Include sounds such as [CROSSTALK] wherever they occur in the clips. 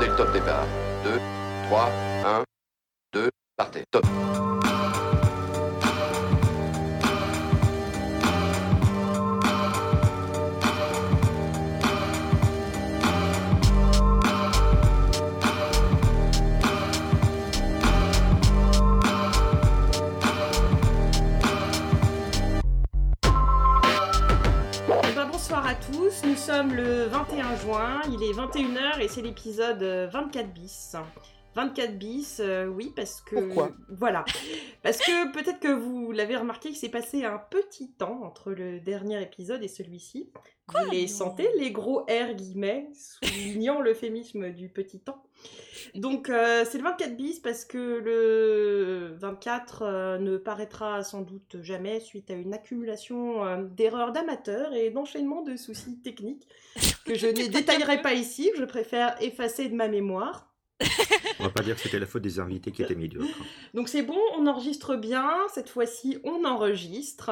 Donnez le top départ. 2, 3, 1, 2, partez. Top. À tous, nous sommes le 21 juin, il est 21h et c'est l'épisode euh, 24 bis. 24 bis, euh, oui, parce que... Pourquoi Voilà. Parce que peut-être que vous l'avez remarqué qu'il s'est passé un petit temps entre le dernier épisode et celui-ci. Quoi Vous les sentez, les gros R guillemets, soulignant l'euphémisme du petit temps. Donc euh, c'est le 24 bis parce que le 24 euh, ne paraîtra sans doute jamais suite à une accumulation euh, d'erreurs d'amateurs et d'enchaînement de soucis techniques que je [LAUGHS] ne détaillerai pas ici, que je préfère effacer de ma mémoire. On va pas dire que c'était la faute des invités qui étaient médiocres. Donc c'est bon, on enregistre bien, cette fois-ci on enregistre.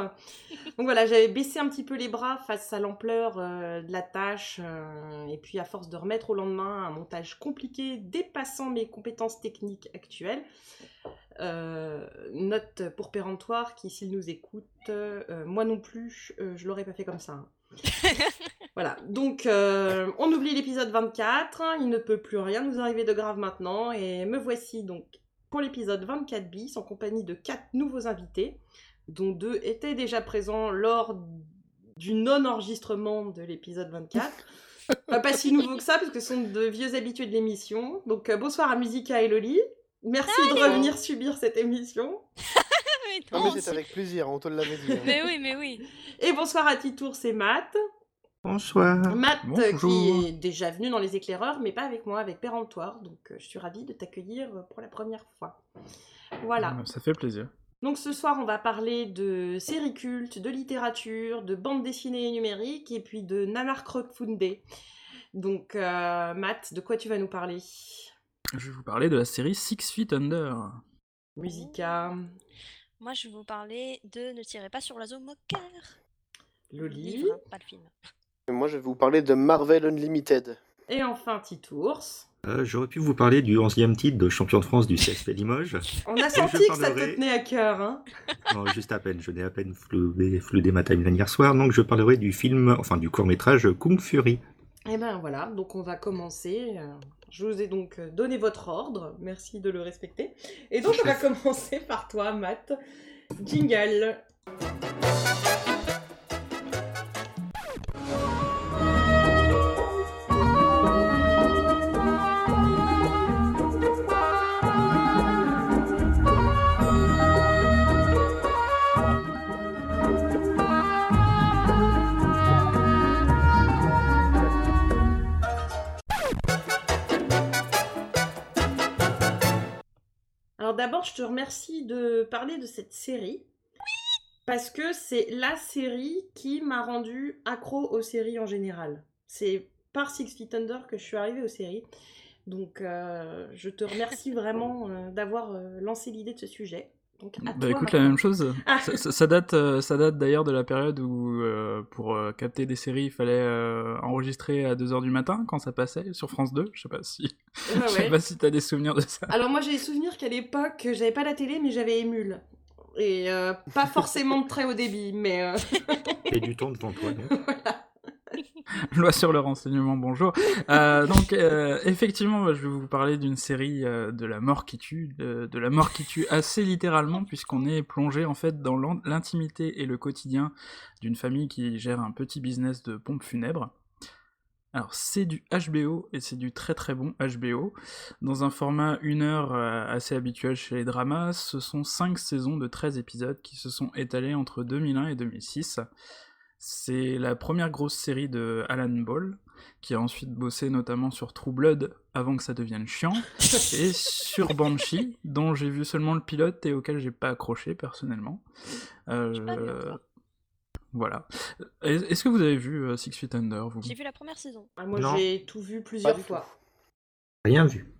Donc voilà, j'avais baissé un petit peu les bras face à l'ampleur euh, de la tâche, euh, et puis à force de remettre au lendemain un montage compliqué dépassant mes compétences techniques actuelles. Euh, note pour péremptoire qui, s'il nous écoute, euh, moi non plus, euh, je l'aurais pas fait comme ça. hein. [LAUGHS] Voilà, donc euh, on oublie l'épisode 24, il ne peut plus rien nous arriver de grave maintenant, et me voici donc pour l'épisode 24 bis en compagnie de quatre nouveaux invités, dont deux étaient déjà présents lors du non-enregistrement de l'épisode 24. Pas, [LAUGHS] pas si nouveau que ça, parce que ce sont de vieux habitués de l'émission. Donc euh, bonsoir à Musica et Loli. Merci de revenir subir cette émission. [LAUGHS] Mais Non, non, mais c'est c'est- avec plaisir, on te l'avait dit. hein. mais oui, mais oui. Et bonsoir à Titours et Matt. Bonsoir. Matt euh, Bonjour. qui est déjà venu dans les éclaireurs, mais pas avec moi, avec Péremptoire. Donc euh, je suis ravie de t'accueillir euh, pour la première fois. Voilà. Ça fait plaisir. Donc ce soir, on va parler de séries cultes, de littérature, de bande dessinée numérique et puis de Nanar Crowdfundé. Donc euh, Matt, de quoi tu vas nous parler? Je vais vous parler de la série Six Feet Under. Musica, Moi, je vais vous parler de Ne tirez pas sur l'oiseau moqueur. Loli Livre, pas le film. Moi, je vais vous parler de Marvel Unlimited. et enfin Titours. Euh, J'aurais pu vous parler du 11e titre de champion de France du CSP Limoges. On a senti que ça te tenait à cœur, hein Non, juste à peine, je n'ai à peine floudé, floudé ma timeline hier soir, donc je parlerai du film, enfin du court-métrage Kung Fury. Et ben voilà, donc on va commencer. euh, Je vous ai donc euh, donné votre ordre, merci de le respecter. Et donc on va [LAUGHS] commencer par toi, Matt. Jingle. D'abord, je te remercie de parler de cette série. Parce que c'est la série qui m'a rendu accro aux séries en général. C'est par Six Feet Under que je suis arrivée aux séries. Donc euh, je te remercie vraiment euh, d'avoir euh, lancé l'idée de ce sujet. Donc, à Bah toi, écoute, la même chose. Ah. Ça, ça- ça date, euh, ça date d'ailleurs de la période où, euh, pour euh, capter des séries, il fallait euh, enregistrer à 2h du matin quand ça passait sur France 2. Je sais pas si, Ouais, [LAUGHS] je sais ouais. pas si t'as des souvenirs de ça. Alors moi j'ai des souvenirs qu'à l'époque j'avais pas la télé mais j'avais Emule. Et euh, pas forcément de très haut débit, mais euh, Et du temps toi, [LAUGHS] donc. [LAUGHS] Loi sur le renseignement, bonjour. Euh, donc, euh, effectivement, je vais vous parler d'une série euh, de la mort qui tue, de, la mort qui tue assez littéralement, puisqu'on est plongé en fait dans l'in- l'intimité et le quotidien d'une famille qui gère un petit business de pompes funèbres. Alors, c'est du HBO et c'est du très très bon HBO. Dans un format une heure assez habituel chez les dramas, ce sont 5 saisons de 13 épisodes qui se sont étalés entre 2001 et 2006. C'est la première grosse série de Alan Ball, qui a ensuite bossé notamment sur True Blood avant que ça devienne chiant, [LAUGHS] et sur Banshee, dont j'ai vu seulement le pilote et auquel j'ai pas accroché personnellement. Euh, pas voilà. Est- Est-ce que vous avez vu euh, Six Feet Under, vous? J'ai vu la première saison. ah, moi j'ai tout vu Pas plusieurs du fois. tout. Rien vu.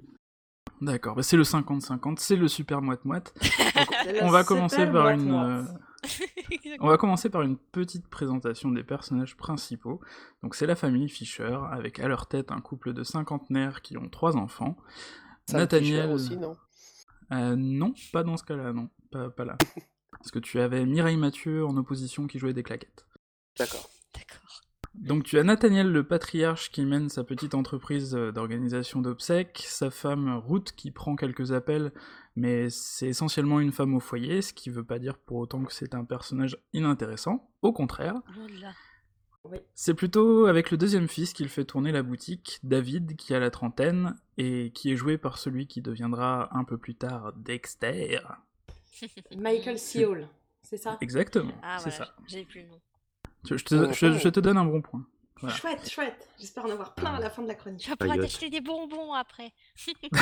D'accord, bah c'est le 50-50, c'est le super moite-moite. [LAUGHS] On va commencer par moite une, moite. euh, [LAUGHS] On va commencer par une petite présentation des personnages principaux. Donc c'est la famille Fisher, avec à leur tête un couple de cinquantenaires qui ont trois enfants. Sam Nathaniel... Fisher aussi, non? Euh, non, pas dans ce cas-là, non. Pas, pas là. [LAUGHS] Parce que tu avais Mireille Mathieu en opposition qui jouait des claquettes. D'accord. D'accord. Donc tu as Nathaniel le patriarche qui mène sa petite entreprise euh, d'organisation d'obsèques, sa femme Ruth qui prend quelques appels, mais c'est essentiellement une femme au foyer, ce qui veut pas dire pour autant que c'est un personnage inintéressant, au contraire. Là. C'est plutôt avec le deuxième fils qu'il fait tourner la boutique, David, qui a la trentaine, et qui est joué par celui qui deviendra un peu plus tard Dexter. [LAUGHS] Michael. Hall, c'est ça? Exactement, Ah c'est voilà, ça. j'ai plus le nom. Je, te, je- je te donne un bon point. Voilà. Chouette, chouette. J'espère en avoir plein à la fin de la chronique. Tu vas pouvoir t'acheter des bonbons après. [LAUGHS]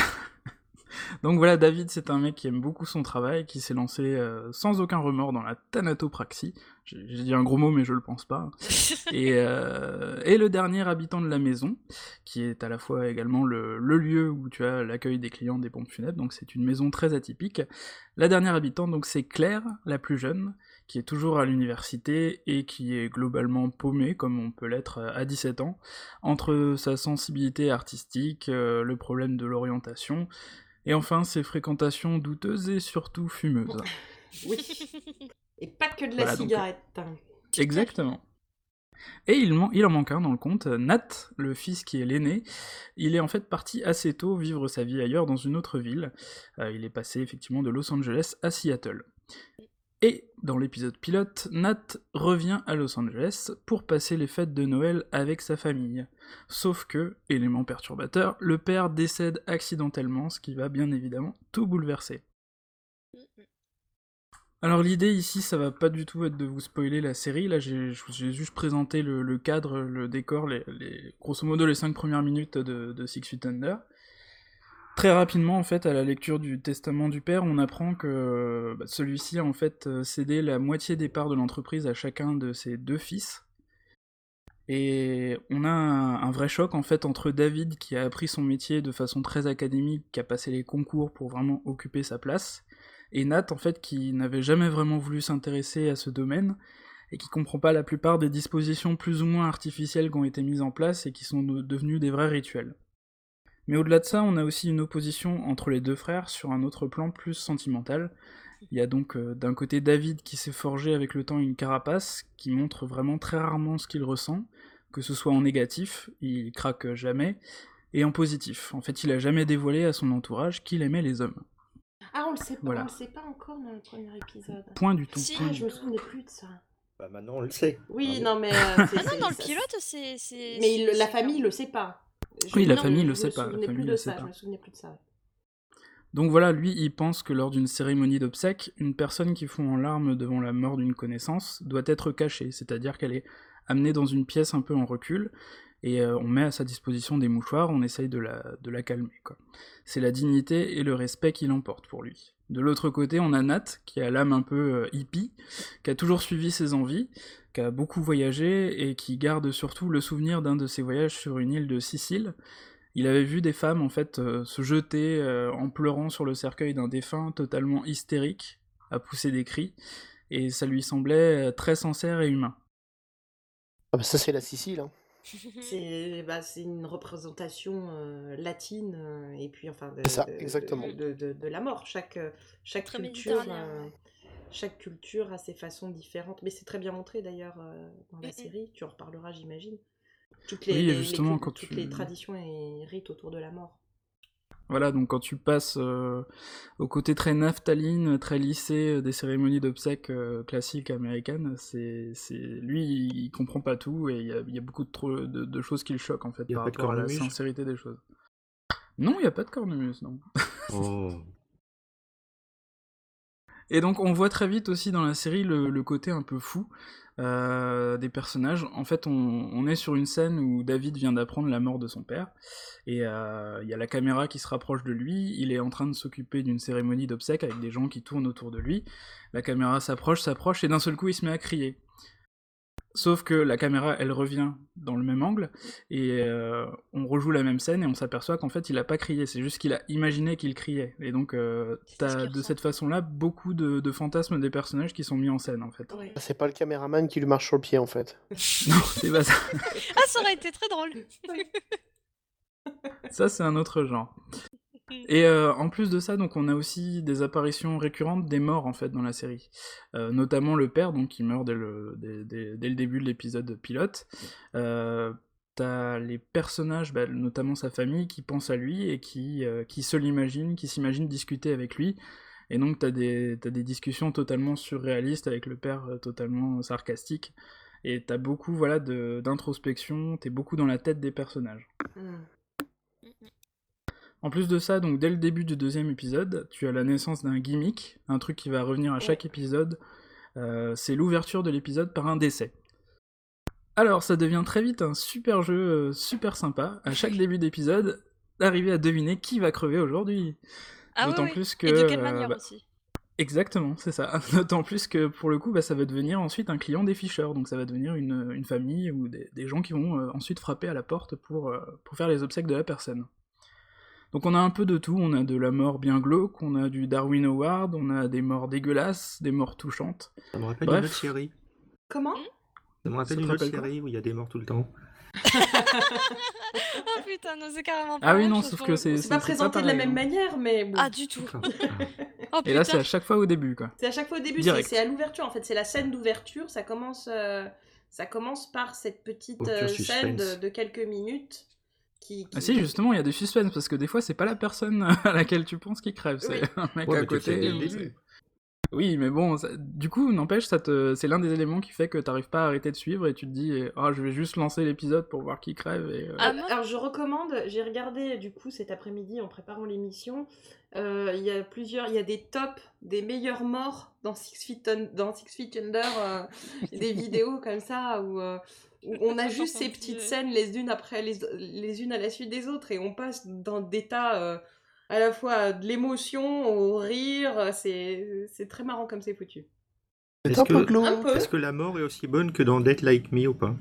Donc voilà, David, c'est un mec qui aime beaucoup son travail, qui s'est lancé euh, sans aucun remords dans la thanatopraxie. J'ai j'ai dit un gros mot, mais je le pense pas. [LAUGHS] Et, euh, et le dernier habitant de la maison, qui est à la fois également le, le lieu où tu as l'accueil des clients des pompes funèbres, donc c'est une maison très atypique. La dernière habitante, donc c'est Claire, la plus jeune, qui est toujours à l'université et qui est globalement paumée, comme on peut l'être à 17 ans, entre sa sensibilité artistique, euh, le problème de l'orientation, et enfin ses fréquentations douteuses et surtout fumeuses. Oui. [LAUGHS] Et pas que de la Voilà, donc, cigarette. Exactement. Et il, man- il en manque un dans le compte, Nat, le fils qui est l'aîné, il est en fait parti assez tôt vivre sa vie ailleurs dans une autre ville. Euh, il est passé effectivement de Los Angeles à Seattle. Et dans l'épisode pilote, Nat revient à Los Angeles pour passer les fêtes de Noël avec sa famille. Sauf que, élément perturbateur, le père décède accidentellement, ce qui va bien évidemment tout bouleverser. Alors l'idée ici, ça va pas du tout être de vous spoiler la série. Là, j'ai juste présenté le, cadre, le décor, grosso modo les cinq premières minutes de, de Six Feet Under. Très rapidement, en fait, à la lecture du testament du père, on apprend que bah, celui-ci a en fait euh, cédé la moitié des parts de l'entreprise à chacun de ses deux fils. Et on a un, vrai choc en fait entre David qui a appris son métier de façon très académique, qui a passé les concours pour vraiment occuper sa place, et Nat en fait qui n'avait jamais vraiment voulu s'intéresser à ce domaine et qui comprend pas la plupart des dispositions plus ou moins artificielles qui ont été mises en place et qui sont de- devenues des vrais rituels. Mais au-delà de ça, on a aussi une opposition entre les deux frères sur un autre plan plus sentimental. Il y a donc euh, d'un côté David qui s'est forgé avec le temps une carapace qui montre vraiment très rarement ce qu'il ressent, que ce soit en négatif, il craque jamais, et en positif. En fait, il a jamais dévoilé à son entourage qu'il aimait les hommes. Ah, on le sait pas, Voilà. on le sait pas encore dans le premier épisode. Point du tout. Si. point je me souvenais plus de ça. Bah maintenant on le sait. Oui, Bravo. non, mais. euh, Ah [LAUGHS] non, c'est- dans le pilote, c'est. Mais il- la famille le sait pas. Je- Oui, la non, famille je le sait pas, la famille plus le de sait ça, pas. Je me souvenais plus de ça. Donc voilà, lui, il pense que lors d'une cérémonie d'obsèques, une personne qui fond en larmes devant la mort d'une connaissance doit être cachée, c'est-à-dire qu'elle est amenée dans une pièce un peu en recul, et euh, on met à sa disposition des mouchoirs, on essaye de la, de la calmer. C'est la dignité et le respect qui l'emportent pour lui. De l'autre côté, on a Nat, qui a l'âme un peu euh, hippie, qui a toujours suivi ses envies, qui a beaucoup voyagé, et qui garde surtout le souvenir d'un de ses voyages sur une île de Sicile, il avait vu des femmes en fait euh, se jeter euh, en pleurant sur le cercueil d'un défunt totalement hystérique, à pousser des cris, et ça lui semblait euh, très sincère et humain. Ah bah ça c'est la Sicile. Hein. [LAUGHS] C'est bah, c'est une représentation euh, latine euh, et puis enfin de, C'est ça, de- exactement. de, de- de la mort. Chaque, chaque Très culture, euh, ouais. Chaque culture a ses façons différentes. Mais c'est très bien montré d'ailleurs euh, dans la Mm, mm. série. Tu en reparleras, j'imagine. Toutes les, Oui, justement, les, quand toutes tu- les traditions et rites autour de la mort. Voilà, donc quand tu passes euh, au côté très naphtaline, très lissé euh, des cérémonies d'obsèques euh, classiques américaines, c'est, c'est lui, il, il comprend pas tout et il y a, il y a beaucoup de, trop- de, de choses qui le choquent en fait par rapport à la sincérité des choses. Non, il n'y a pas de cornemuse, non. Oh. [LAUGHS] Et donc on voit très vite aussi dans la série le, côté un peu fou euh, des personnages. En fait, on, on est sur une scène où David vient d'apprendre la mort de son père, et euh, il y a la caméra qui se rapproche de lui, il est en train de s'occuper d'une cérémonie d'obsèques avec des gens qui tournent autour de lui. La caméra s'approche, s'approche, et d'un seul coup il se met à crier. Sauf que la caméra, elle revient dans le même angle, et euh, on rejoue la même scène, et on s'aperçoit qu'en fait, il a pas crié, c'est juste qu'il a imaginé qu'il criait. Et donc, euh, t'as de cette façon-là beaucoup de, de fantasmes des personnages qui sont mis en scène, en fait. C'est pas le caméraman qui lui marche sur le pied en fait. [LAUGHS] [LAUGHS] non, c'est pas ça. Ah, ça aurait été très drôle. Ça, c'est un autre genre. Et euh, en plus de ça, donc on a aussi des apparitions récurrentes des morts en fait dans la série, Euh, notamment le père donc qui meurt dès le, dès, dès- le début de l'épisode pilote. Euh, T'as les personnages, bah, notamment sa famille, qui pensent à lui et qui, qui se l'imaginent, qui s'imaginent discuter avec lui. Et donc t'as des, t'as des discussions totalement surréalistes avec le père totalement sarcastique. Et t'as beaucoup voilà d'introspection, t'es beaucoup dans la tête des personnages. Mm. En plus de ça, donc dès le début du deuxième épisode, tu as la naissance d'un gimmick, un truc qui va revenir à chaque épisode. Euh, c'est l'ouverture de l'épisode par un décès. Alors, ça devient très vite un super jeu, euh, super sympa. À chaque [LAUGHS] début d'épisode, d'arriver à deviner qui va crever aujourd'hui. Ah D'autant oui. plus que. Et de quelle euh, manière bah, aussi Exactement, c'est ça. [LAUGHS] D'autant plus que pour le coup, bah, ça va devenir ensuite un client des ficheurs, donc ça va devenir une, une famille ou des, des gens qui vont euh, ensuite frapper à la porte pour, pour faire les obsèques de la personne. Donc on a un peu de tout, on a de la mort bien glauque, on a du Darwin Award, on a des morts dégueulasses, des morts touchantes. Ça me rappelle Bref. une autre série. Comment? Ça me rappelle une autre série où il y a des morts tout le temps. [LAUGHS] Oh putain, non, c'est carrément pas Ah oui, non, sauf que c'est-. C'est pas présenté de la même hein. manière, mais bon. Ah, du tout. [LAUGHS] Oh Et là, c'est à chaque fois au début, quoi. C'est à chaque fois au début, c'est à l'ouverture en fait, c'est la scène d'ouverture, ça commence, euh, ça commence par cette petite Ouverture euh, scène de quelques minutes qui... qui- Ah si, justement, il y a des suspens, parce que des fois, c'est pas la personne [LAUGHS] à laquelle tu penses qui crève, c'est Oui. [LAUGHS] un mec Ouais, à côté. Oui, mais bon, ça- du coup, n'empêche, ça te... c'est l'un des éléments qui fait que t'arrives pas à arrêter de suivre et tu te dis, ah, je vais juste lancer l'épisode pour voir qui crève. Et, euh, Ah, moi- Alors je recommande, j'ai regardé du coup cet après-midi en préparant l'émission, euh, il y a plusieurs, il y a des tops des meilleurs morts dans Six Feet, dans Six Feet Under, euh, [LAUGHS] des vidéos comme ça où, euh, où [LAUGHS] on a juste ces petites scènes les unes après les, les unes à la suite des autres et on passe dans des tas euh, à la fois de l'émotion au rire, c'est c'est très marrant comme c'est foutu. Est-ce que-. Est-ce que la mort est aussi bonne que dans Dead Like Me ou pas?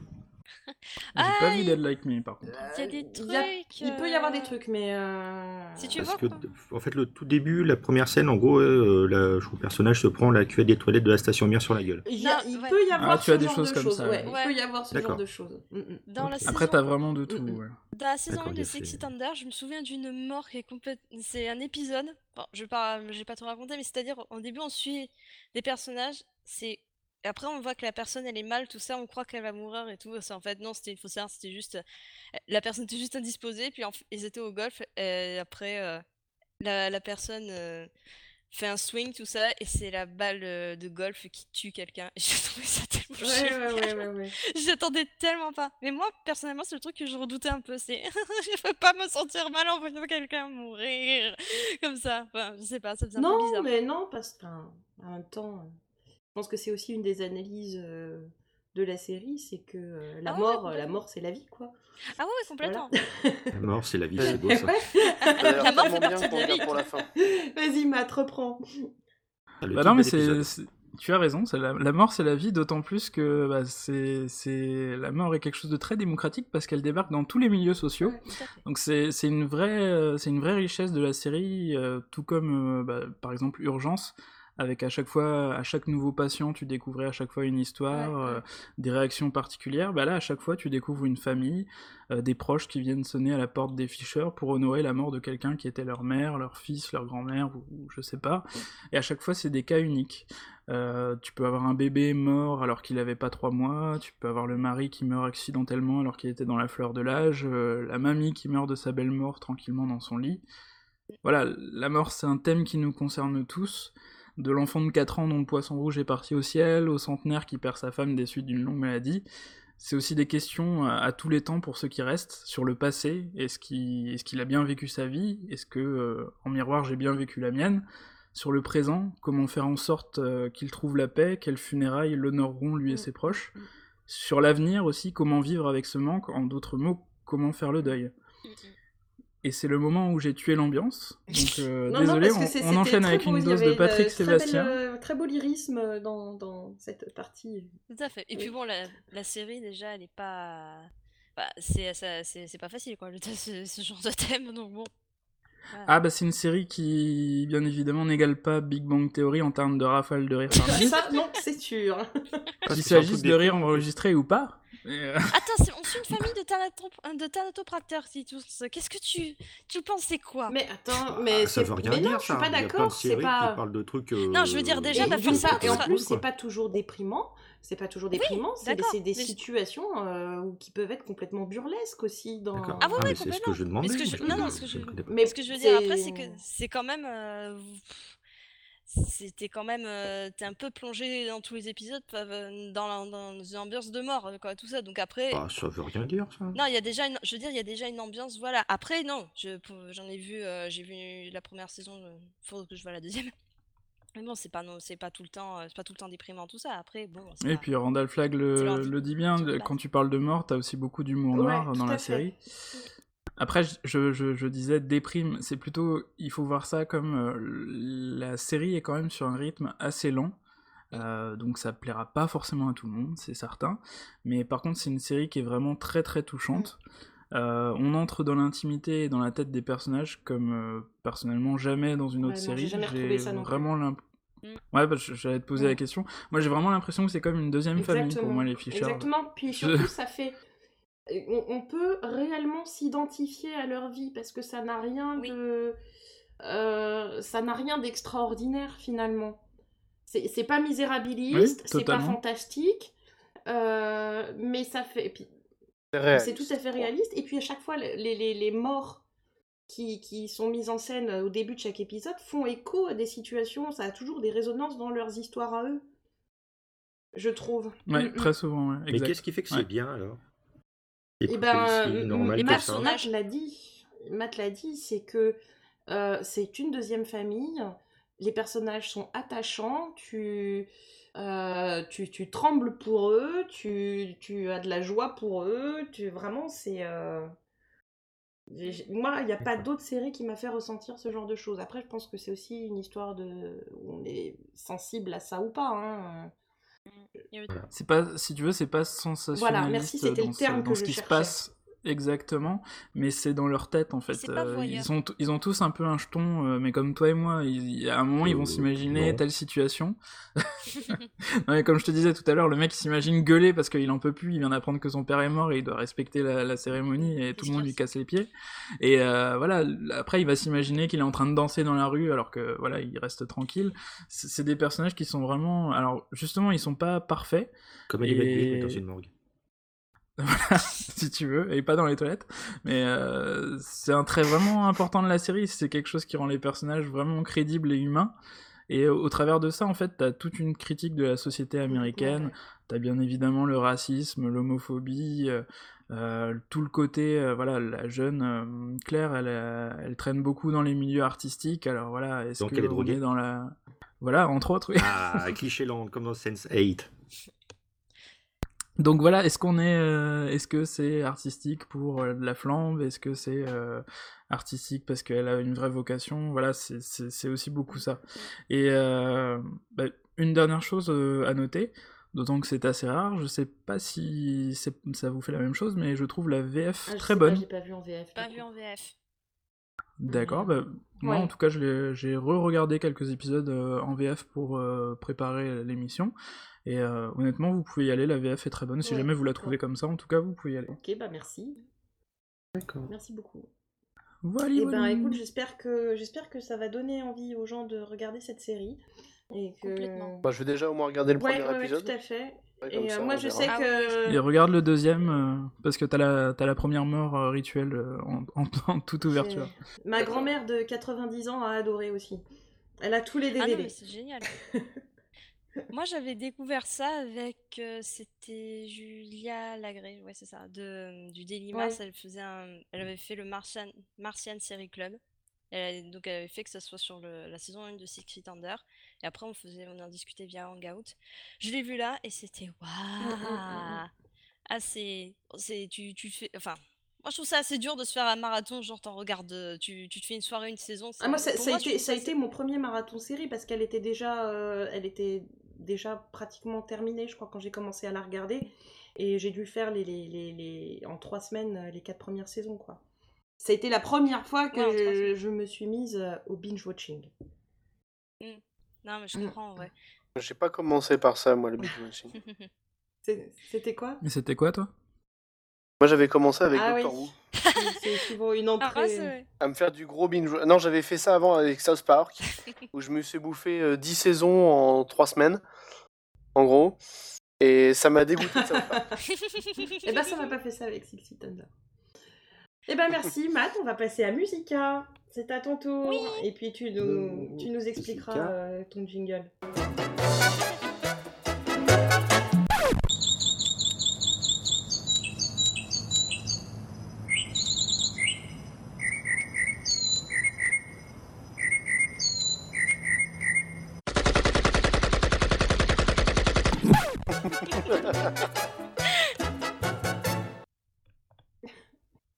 [LAUGHS] J'ai pas vu Dead Like Me, par contre. Il y a des Il trucs. y a- il peut y avoir des euh, trucs, mais euh, Si tu Parce vois que, quoi. en fait, le tout début, la première scène, en gros, euh, la- le personnage se prend la cuvette des toilettes de la station Mire sur la gueule. Il, y a- Non, il ouais. peut y avoir Ah, tu as ce des genre choses de comme choses, ça, ouais. ouais. Il peut y avoir ce genre de choses. Mm, mm. Dans la Ok. saison... Après, t'as vraiment de tout. Mm, mm. ouais. Dans la saison D'accord, 1 de il y a Six fait- Feet Under, je me souviens d'une mort qui est complète. C'est un épisode. Bon, je vais pas, je vais pas tout raconter, mais c'est-à-dire, au début, on suit des personnages. C'est et après, on voit que la personne, elle est mal, tout ça. On croit qu'elle va mourir et tout. En fait non, c'était une faussaire. C'était juste euh, la personne était juste indisposée. Puis en ils étaient au golf. Et après, euh, la, la personne euh, fait un swing, tout ça, et c'est la balle de golf qui tue quelqu'un. Et [LAUGHS] J'ai trouvé ça tellement Ouais, génial. ouais, ouais, ouais. [LAUGHS] J'attendais tellement pas. Mais moi, personnellement, c'est le truc que je redoutais un peu. C'est [LAUGHS] je veux pas me sentir mal en voyant quelqu'un mourir comme ça. Enfin, je sais pas, ça faisait un peu Non, bizarre. mais non, parce que, en même temps, pense que c'est aussi une des analyses euh, de la série, c'est que euh, la Ah ouais, mort, euh, la mort, c'est la vie, quoi. Ah ouais, ouais, complètement. [LAUGHS] La mort, c'est la vie, c'est beau [LAUGHS] ça. La mort partie de qu'on la vie, pour la fin. [LAUGHS] Vas-y, Matt, reprends. Ah, Bah non, mais c'est, c'est- tu as raison, c'est la, la mort c'est la vie, d'autant plus que bah, c'est, c'est, la mort est quelque chose de très démocratique parce qu'elle débarque dans tous les milieux sociaux. Donc c'est, c'est une vraie, c'est une vraie richesse de la série, euh, tout comme euh, bah, par exemple Urgence, avec à chaque fois, à chaque nouveau patient, tu découvrais à chaque fois une histoire, Ouais, ouais. euh, des réactions particulières. Bah là, à chaque fois, tu découvres une famille, euh, des proches qui viennent sonner à la porte des ficheurs pour honorer la mort de quelqu'un qui était leur mère, leur fils, leur grand-mère, ou, ou je sais pas. Et à chaque fois, c'est des cas uniques. Euh, tu peux avoir un bébé mort alors qu'il avait pas trois mois, tu peux avoir le mari qui meurt accidentellement alors qu'il était dans la fleur de l'âge, la mamie qui meurt de sa belle mort tranquillement dans son lit. Voilà, la mort c'est un thème qui nous concerne tous, de l'enfant de 4 ans dont le poisson rouge est parti au ciel, au centenaire qui perd sa femme des suites d'une longue maladie. C'est aussi des questions à, à tous les temps pour ceux qui restent, sur le passé, est-ce qu'il est a bien vécu sa vie, est-ce que, euh, en miroir, j'ai bien vécu la mienne, sur le présent, comment faire en sorte euh, qu'il trouve la paix, quelles funérailles l'honoreront lui et Mm. ses proches, sur l'avenir aussi, comment vivre avec ce manque, en d'autres mots, comment faire le deuil? Et c'est le moment où j'ai tué l'ambiance. Donc euh, [LAUGHS] Non, désolé, on, enchaîne avec beau, une dose de Patrick très belle, Sébastien. euh, très beau lyrisme dans, dans cette partie. Tout à fait. Et puis bon, la, la série, déjà, elle est pas. Bah, c'est pas facile, quoi, le, ce, ce genre de thème, donc bon. Voilà. Ah bah c'est une série qui, bien évidemment, n'égale pas Big Bang Theory en termes de rafale de rire par [LAUGHS] minute. Ça, non, c'est sûr. Qu'il s'agisse de rire enregistré ou pas. Euh, Attends, on suit une famille de, thanato- de thanatopracteurs, si tous. Qu'est-ce que tu. Tu penses, c'est quoi? Mais attends, Ah, mais ça c'est- veut rien mais dire, non, je suis ça. pas d'accord. C'est pas. qui parlent de trucs. euh, Non, je veux dire, déjà, Et, façon ça, et en ça- plus, c'est pas toujours déprimant. C'est pas toujours déprimant. c'est des, situations euh, qui peuvent être complètement burlesques aussi. Dans... Ah ouais, ouais, mais c'est ce que je demandais. Mais ce que je- non, non, ce que je-. Mais Ce que je veux dire après, c'est que c'est- c'est quand même. C'était quand même. euh, T'es un peu plongé dans tous les épisodes euh, dans, la- dans une ambiance de mort, euh, quoi, tout ça. Donc après. Bah, ça veut rien dire, ça. Non, il y a déjà une, je veux dire, il y a déjà une ambiance, voilà. Après, non, je, j'en ai vu, euh, j'ai vu la première saison, euh, faut que je vois la deuxième. [LAUGHS] Mais bon, c'est pas, non, c'est pas tout le temps, c'est pas tout le temps déprimant tout ça. Après, bon. Et pas- puis Randall Flagg le, le dit bien, quand tu parles de mort, t'as aussi beaucoup d'humour Ouais, noir dans la fait. série. Après, je, je, je disais déprime, c'est plutôt, il faut voir ça comme euh, la série est quand même sur un rythme assez lent, euh, donc ça plaira pas forcément à tout le monde, c'est certain. Mais par contre, c'est une série qui est vraiment très très touchante. Euh, on entre dans l'intimité et dans la tête des personnages comme personnellement jamais dans une autre Ouais, j'ai série. plus. vraiment l'imp- Mm. Ouais, bah, j'allais te poser la question. Moi, j'ai vraiment l'impression que c'est comme une deuxième famille pour moi, les Fischer. Exactement. Puis surtout, ça fait. On, on peut réellement s'identifier à leur vie parce que ça n'a rien Oui. de. euh, ça n'a rien d'extraordinaire finalement. C'est c'est pas misérabiliste, Oui, c'est pas fantastique, euh, mais ça fait. C'est tout à fait réaliste. Et puis à chaque fois, les, les, les morts qui, qui sont mises en scène au début de chaque épisode font écho à des situations. Ça a toujours des résonances dans leurs histoires à eux. Je trouve. Ouais, Mm, mm. très souvent, ouais, Mais qu'est-ce qui fait que c'est Ouais. bien, alors? Eh ben, euh, normal les que Matt, l'a dit. Matt l'a dit, c'est que euh, c'est une deuxième famille. Les personnages sont attachants. Tu, euh, tu, tu trembles pour eux. Tu, tu as de la joie pour eux. Tu vraiment, c'est. euh, Moi, il n'y a pas d'autre série qui m'a fait ressentir ce genre de choses. Après, je pense que c'est aussi une histoire de. où on est sensible à ça ou pas. hein. Avait- C'est pas, si tu veux, c'est pas sensationnaliste Voilà, merci, c'était dans le ce- terme dans que ce je qui se cherchais. passe exactement, mais c'est dans leur tête en fait. Euh, ils ont, t- ils ont tous un peu un jeton, euh, mais comme toi et moi, ils- à un moment ils vont Euh, s'imaginer telle situation. [LAUGHS] Non, mais comme je te disais tout à l'heure, le mec s'imagine gueuler parce qu'il en peut plus, il vient d'apprendre que son père est mort et il doit respecter la, la cérémonie et tout le monde lui casse les pieds. Et euh, voilà, après il va s'imaginer qu'il est en train de danser dans la rue alors que voilà, il reste tranquille. C'est des personnages qui sont vraiment, alors justement ils sont pas parfaits Comme Eddie Et- dans une morgue. [LAUGHS] si tu veux, et pas dans les toilettes. Mais euh, c'est un trait vraiment important de la série, c'est quelque chose qui rend les personnages vraiment crédibles et humains. Et au, au travers de ça, en fait, t'as toute une critique de la société américaine, t'as bien évidemment le racisme, l'homophobie, euh, euh, tout le côté, euh, voilà, la jeune euh, Claire, elle, euh, elle traîne beaucoup dans les milieux artistiques, alors voilà, est-ce que elle est droguée. dans la... Voilà, entre autres, oui. Ah, cliché [LAUGHS] lent, comme dans Sense 8. Donc voilà, est-ce qu'on est, euh, est-ce que c'est artistique pour euh, de la flambe, est-ce que c'est euh, artistique parce qu'elle a une vraie vocation, voilà, c'est- aussi beaucoup ça. Et euh, bah, une dernière chose à noter, d'autant que c'est assez rare, je sais pas si ça vous fait la même chose, mais je trouve la VF Ah, je très sais bonne. Pas, j'ai pas vu en VF. Pas vu en VF. D'accord, bah, moi Ouais. en tout cas je l'ai- j'ai re-regardé quelques épisodes euh, en VF pour euh, préparer l'émission, et euh, honnêtement vous pouvez y aller, la VF est très bonne, si Ouais, jamais vous la trouvez comme ça, en tout cas vous pouvez y aller. Ok, bah merci. D'accord. Merci beaucoup. Voilà, Et voilà. ben écoute, j'espère que j'espère que ça va donner envie aux gens de regarder cette série. Et que... Complètement. Bah, je vais déjà au moins regarder le Ouais, premier ouais, ouais, épisode. tout à fait. Et euh, ça, moi je verra. sais Ah que... Et regarde le deuxième, euh, parce que t'as la, la première mort euh, rituelle euh, en, en- [LAUGHS] en toute ouverture. Ma grand-mère de 90 ans a adoré aussi. Elle a tous les Ah non, DVD. mais c'est génial. [LAUGHS] Moi, j'avais découvert ça avec. euh, C'était Julia Lagré, ouais, c'est ça, de, du Daily Ouais. Mars. Elle, faisait un- elle avait fait le Martian, Martian Series Club. Elle, donc, elle avait fait que ça soit sur le- la saison 1 de Six Feet Under. Et après, on, faisait, on en discutait via Hangout. Je l'ai vu là et c'était mm, mm. waouh! Ah, c'est. Tu, tu fais. Enfin. Moi, je trouve ça assez dur de se faire un marathon, genre t'en regardes, euh, tu, tu te fais une soirée, une saison. Ah, moi, ça, a moi, été, ça a été mon premier marathon série parce qu'elle était déjà, euh, elle était déjà pratiquement terminée, je crois, quand j'ai commencé à la regarder. Et j'ai dû faire les, les, les, les- en trois semaines euh, les quatre premières saisons, quoi. Ça a été la première fois que Ouais, je, me suis mise au binge-watching. Non, mais je Mm. comprends, ouais. J'ai pas commencé par ça, moi, le binge watching. [LAUGHS] C'est- C'était quoi? Mais c'était quoi, toi? Moi, j'avais commencé avec Ah Doctor oui. Who. [LAUGHS] C'est souvent une Ah, entrée. À me faire du gros binge. Non, j'avais fait ça avant avec South Park, [LAUGHS] où je me suis bouffé euh, 10 saisons en 3 semaines, en gros. Et ça m'a dégoûté de South Park. Eh ben, ça m'a pas fait ça avec Six Feet Under. Eh ben, merci, Matt. On va passer à Musica. C'est à ton tour. Et puis, tu nous, tu nous expliqueras euh, ton jingle.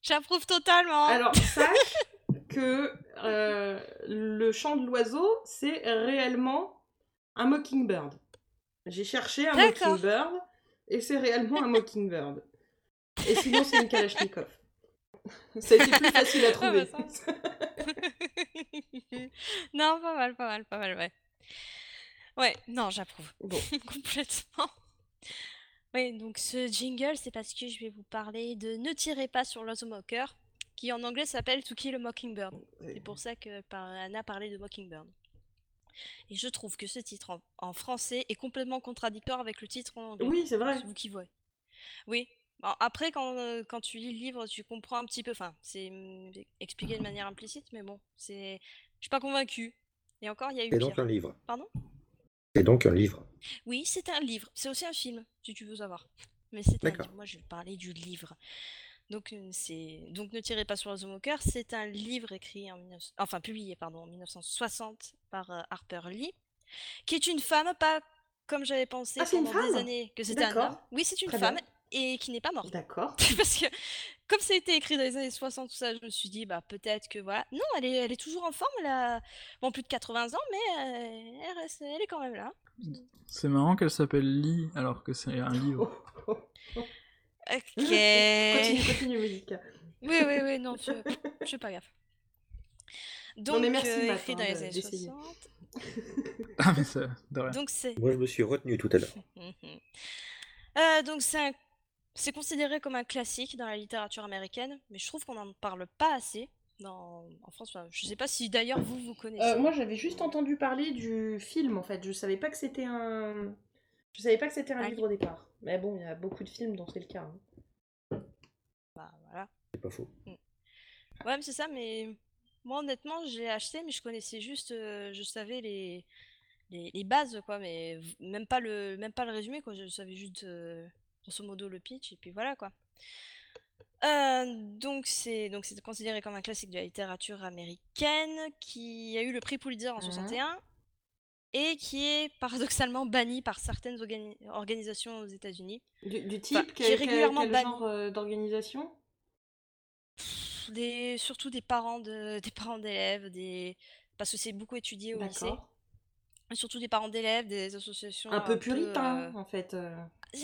J'approuve totalement. Alors, sache que euh, le chant de l'oiseau, c'est réellement un mockingbird. J'ai cherché un mockingbird et c'est réellement un mockingbird. Et sinon, c'est une kalachnikov. [LAUGHS] C'était plus facile à Ah, trouver. bah, [LAUGHS] non, pas mal, pas mal, pas mal, ouais. Ouais, non, j'approuve. Bon. [LAUGHS] Complètement. Oui, donc ce jingle, c'est parce que je vais vous parler de Ne tirez pas sur l'oiseau moqueur, qui en anglais s'appelle To Kill a Mockingbird. C'est pour ça que par- Anna parlait de Mockingbird. Et je trouve que ce titre en, en français est complètement contradictoire avec le titre en anglais. Oui, c'est vrai. C'est vous qui voyez. Oui. Bon, après, quand, euh, quand tu lis le livre, tu comprends un petit peu. Enfin, c'est hum, expliqué de manière implicite, mais bon, c'est. Je suis pas convaincue. Et encore, il y a eu C'est donc un livre. Pardon? C'est donc un livre. Oui, c'est un livre. C'est aussi un film, si tu veux savoir. Mais c'est un D'accord. livre. Moi, je vais parler du livre. Donc, c'est donc ne tirez pas sur l'oiseau moqueur. C'est un livre écrit en 19... enfin publié pardon en 1960 par euh, Harper Lee, qui est une femme, pas comme j'avais pensé Ah, c'est une pendant des années que c'était un homme. Oui, c'est une Très femme bien. et qui n'est pas morte. D'accord. [LAUGHS] Parce que comme ça a été écrit dans les années 60, tout ça, je me suis dit, bah peut-être que voilà. Non, elle est, elle est toujours en forme, elle a bon, plus de 80 ans, mais euh, elle, reste, elle est quand même là. C'est marrant qu'elle s'appelle Lee alors que c'est un livre. [LAUGHS] Ok. [LAUGHS] Continue, continue, [LAUGHS] musique. Oui, oui, oui, non, je, je fais pas gaffe. Donc, mais merci, euh, écrit hein, dans les de- années d'essayer. 60. [LAUGHS] Ah, mais ça, de rien. Donc c'est. Moi, je me suis retenu tout à l'heure. Mhm. Euh, donc c'est un- c'est considéré comme un classique dans la littérature américaine, mais je trouve qu'on n'en parle pas assez dans... en France. Je sais pas si d'ailleurs vous vous connaissez. Euh, moi, j'avais juste entendu parler du film, en fait. Je savais pas que c'était un... Je savais pas que c'était un Un livre au départ. Mais bon, il y a beaucoup de films dont c'est le cas. hein. Bah, voilà. C'est pas faux. Ouais, mais c'est ça, mais moi honnêtement, j'ai acheté, mais je connaissais juste, euh, je savais les, les, les bases, quoi, mais même pas le, même pas le résumé, quoi. Je savais juste, euh, grosso modo, le pitch, et puis voilà, quoi. Euh, donc c'est donc c'est considéré comme un classique de la littérature américaine qui a eu le prix Pulitzer en Mhm. 61 et qui est paradoxalement banni par certaines organi- organisations aux États-Unis. Du, du type, Enfin, quel, qui est quel- régulièrement quel banni. genre euh, d'organisation? Des, surtout des parents de, [LAUGHS] des parents d'élèves, des parce que c'est beaucoup étudié au lycée. D'accord. Et surtout des parents d'élèves, des associations Un peu puritain, euh, en fait. euh.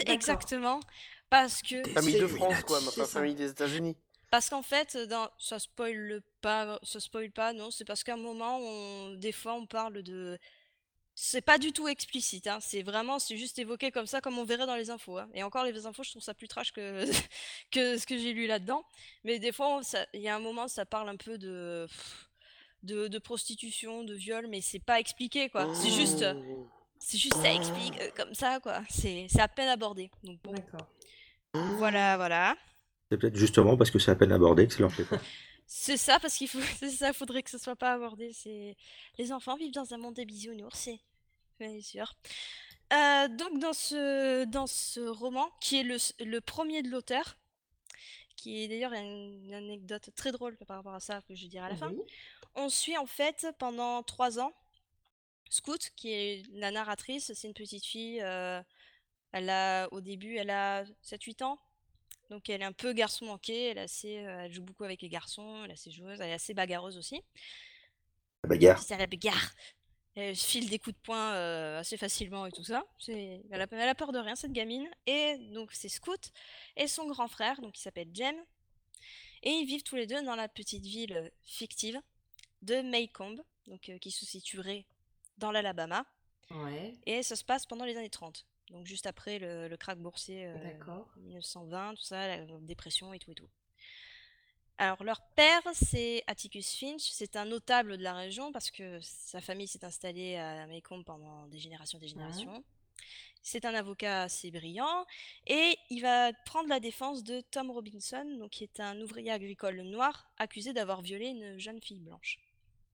Exactement, parce que Famille de France, quoi, pas famille des États-Unis. parce qu'en fait, dans, ça spoil pas, ça spoil pas, non, c'est parce qu'à un moment, on, des fois, on parle de, c'est pas du tout explicite, hein, c'est vraiment, c'est juste évoqué comme ça, comme on verrait dans les infos. hein. Et encore les infos, je trouve ça plus trash que [LAUGHS] que ce que j'ai lu là-dedans. Mais des fois, ça- il y a un moment, ça parle un peu de de, de prostitution, de viol, mais c'est pas expliqué, quoi. C'est juste. Oh. C'est juste ça explique euh, comme ça, quoi. C'est c'est à peine abordé. Donc bon, D'accord. voilà, voilà. C'est peut-être justement parce que c'est à peine abordé que ça leur plaît pas. [LAUGHS] C'est ça, parce qu'il faut, [LAUGHS] c'est ça, faudrait que ce soit pas abordé. C'est les enfants vivent dans un monde de bisounours, c'est bien sûr. Euh, donc dans ce dans ce roman, qui est le, le premier de l'auteur, qui est d'ailleurs une, une anecdote très drôle par rapport à ça que je dirai à la fin. On suit en fait pendant trois ans Scout, qui est la narratrice. C'est une petite fille. euh, elle a, au début, elle a 7-8 ans. Donc elle est un peu garçon manqué, elle, est assez, euh, elle joue beaucoup avec les garçons, elle est assez joueuse, elle est assez bagarreuse aussi. La bagarre. C'est la bagarre. Elle file des coups de poing euh, assez facilement et tout ça. Elle a, elle a peur de rien, cette gamine. Et donc c'est Scout et son grand frère, donc qui s'appelle Jem. Et ils vivent tous les deux dans la petite ville fictive de Maycomb, donc, euh, qui se situerait dans l'Alabama. Ouais, Et ça se passe pendant les années 30. Donc juste après le, le krach boursier euh, d'accord. 1920, tout ça, la dépression et tout et tout. Alors leur père, c'est Atticus Finch, c'est un notable de la région parce que sa famille s'est installée à Maycomb pendant des générations des générations. C'est un avocat assez brillant et il va prendre la défense de Tom Robinson, donc qui est un ouvrier agricole noir accusé d'avoir violé une jeune fille blanche.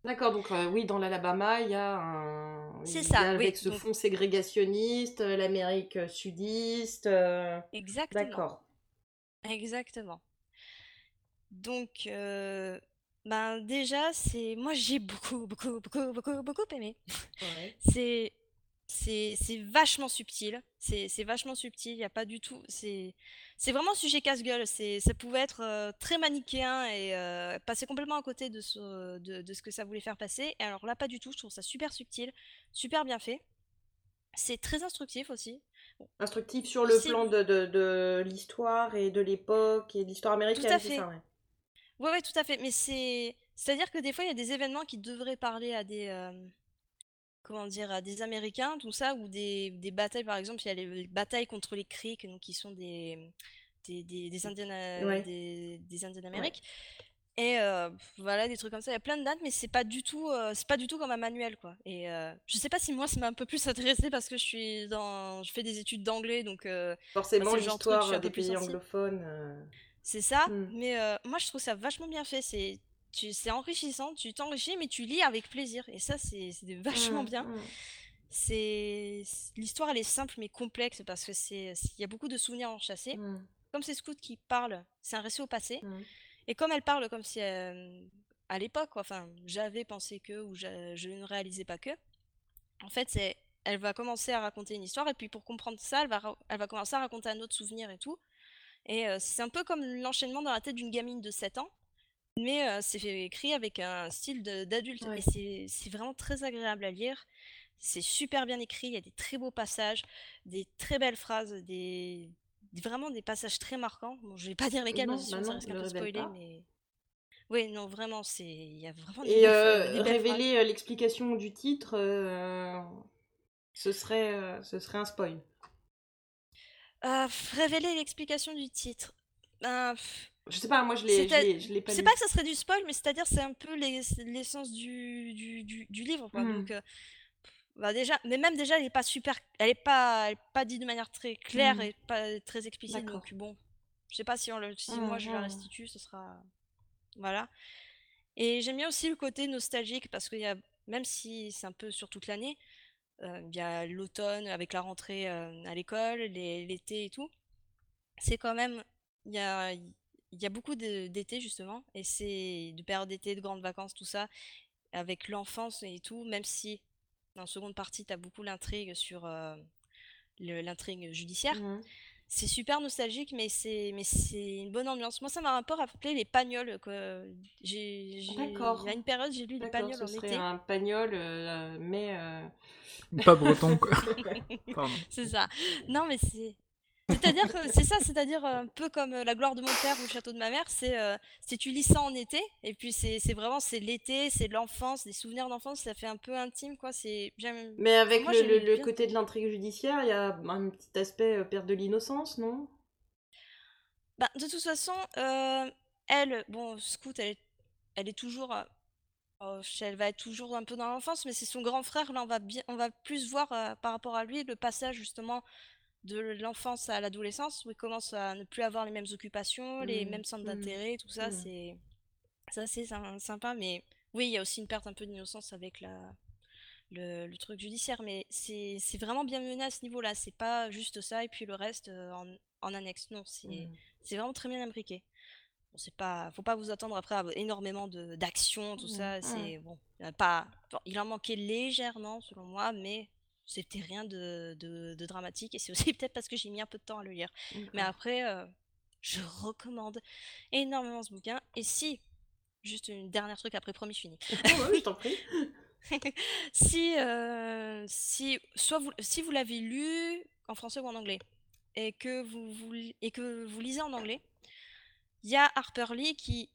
D'accord, donc euh, oui, dans l'Alabama, il y a un... C'est ça, oui, Avec ce donc- fond ségrégationniste, euh, l'Amérique euh, sudiste. euh, Exactement. D'accord. Exactement. Donc, euh, ben déjà, c'est moi j'ai beaucoup, beaucoup, beaucoup, beaucoup, beaucoup aimé. Ouais. C'est c'est vachement subtil. C'est vachement subtil. Il y a pas du tout. C'est vraiment sujet casse-gueule. Ça pouvait être euh, très manichéen et euh, passer complètement à côté de ce de, de ce que ça voulait faire passer. Et alors là, pas du tout. Je trouve ça super subtil, super bien fait. C'est très instructif aussi. Instructif sur le plan de, l'histoire et de l'époque et de l'histoire américaine, à c'est fait. ça, ouais. Ouais, ouais, tout à fait. Mais c'est, c'est-à-dire que des fois, il y a des événements qui devraient parler à des, euh, comment dire, des Américains, tout ça, ou des, des batailles, par exemple, il y a les, les batailles contre les Creeks, donc qui sont des, des, des, des Indiens, euh, Ouais. des, des Indiens d'Amérique. Et euh, voilà, des trucs comme ça. Il y a plein de dates, mais c'est pas du tout, euh, c'est pas du tout comme un manuel, quoi. Et euh, je sais pas si moi, ça m'a un peu plus intéressé parce que je suis dans, je fais des études d'anglais, donc Forcément, je l'histoire suis un des pays anglophones. C'est ça, Mm. mais moi je trouve ça vachement bien fait. C'est c'est enrichissant, tu t'enrichis, mais tu lis avec plaisir. Et ça, c'est vachement mm, bien. mm. C'est l'histoire, elle est simple mais complexe parce que c'est il y a beaucoup de souvenirs enchâssés. Mm, Comme c'est Scout qui parle, c'est un récit au passé. mm. Et comme elle parle comme si euh, à l'époque, enfin, j'avais pensé que ou je ne réalisais pas que. En fait, c'est elle va commencer à raconter une histoire et puis pour comprendre ça, elle va elle va commencer à raconter un autre souvenir et tout. Et euh, c'est un peu comme l'enchaînement dans la tête d'une gamine de 7 ans, mais euh, c'est écrit avec un style d'adulte. Ouais. Et c'est- vraiment très agréable à lire. C'est super bien écrit, il y a des très beaux passages, des très belles phrases, des vraiment des passages très marquants. Bon, je vais pas dire lesquels Non, parce que bah ça risque un peu pas. mais oui, non, vraiment, c'est il y a vraiment des Et belles, euh, des belles phrases. révéler euh, l'explication du titre, euh, ce, serait, ce serait un spoil. Euh, pff, révéler l'explication du titre. Ben, Je sais pas, moi je l'ai pas C'est pas que ça serait du spoil, mais c'est-à-dire c'est un peu l'essence du, du, du, du livre, quoi. Mhm. Donc, euh, bah déjà, mais même déjà, elle est pas super, elle est pas, elle est pas dit de manière très claire Mhm. et pas très explicite. Donc bon, je sais pas si, on le, si Mhm, moi je la restitue, ce sera, voilà. Et j'aime bien aussi le côté nostalgique parce qu'il y a, même si c'est un peu sur toute l'année, euh, il y a l'automne avec la rentrée euh, à l'école, l'été et tout. C'est quand même, il y a, il y a beaucoup d'été justement, et c'est de période d'été, de grandes vacances, tout ça, avec l'enfance et tout, même si en seconde partie, tu as beaucoup l'intrigue sur euh, l'intrigue judiciaire. Mhm. C'est super nostalgique, mais c'est mais c'est une bonne ambiance. Moi, ça m'a un peu rappelé les Pagnols. J'ai, D'accord. Il y a une période, j'ai lu les Pagnols ce en serait été. un pagnol, euh, mais euh, Pas breton, quoi. [LAUGHS] C'est ça. Non, mais c'est. C'est-à-dire que c'est ça, c'est-à-dire euh, un peu comme euh, La gloire de mon père ou Le château de ma mère, c'est euh, c'est tu lis ça en été et puis c'est vraiment c'est l'été, c'est l'enfance, des souvenirs d'enfance, ça fait un peu intime quoi, c'est mais avec moi, le, côté de l'intrigue judiciaire, il y a un petit aspect euh, perte de l'innocence, non? Bah, de toute façon, euh, elle, bon, Scout, elle est, elle est toujours, oh, elle va être toujours un peu dans l'enfance, mais c'est son grand frère. Là, on va bien, on va plus voir euh, par rapport à lui le passage justement de l'enfance à l'adolescence, où il commence à ne plus avoir les mêmes occupations, les Mhm, mêmes centres mhm, d'intérêt, tout ça, mhm. c'est, ça c'est sy- sympa. Mais oui, il y a aussi une perte un peu d'innocence avec la, le, le truc judiciaire, mais c'est, vraiment bien mené à ce niveau-là. C'est pas juste ça et puis le reste euh, en, en annexe. Non, c'est vraiment très bien imbriqué. Bon, c'est pas, faut pas vous attendre après à énormément de d'action, tout ça. C'est bon, pas. bon, il en manquait légèrement selon moi, mais c'était rien de, de, de dramatique. Et c'est aussi [LAUGHS] peut-être parce que j'ai mis un peu de temps à le lire. Mais D'accord. après, euh, Je recommande énormément ce bouquin. Et si, juste une dernière truc après, promis, je finis. [LAUGHS] Ouais, je t'en prie. [LAUGHS] si, euh, si, soit vous, si vous l'avez lu en français ou en anglais et que vous, vous et que vous lisez en anglais, il y a Harper Lee qui,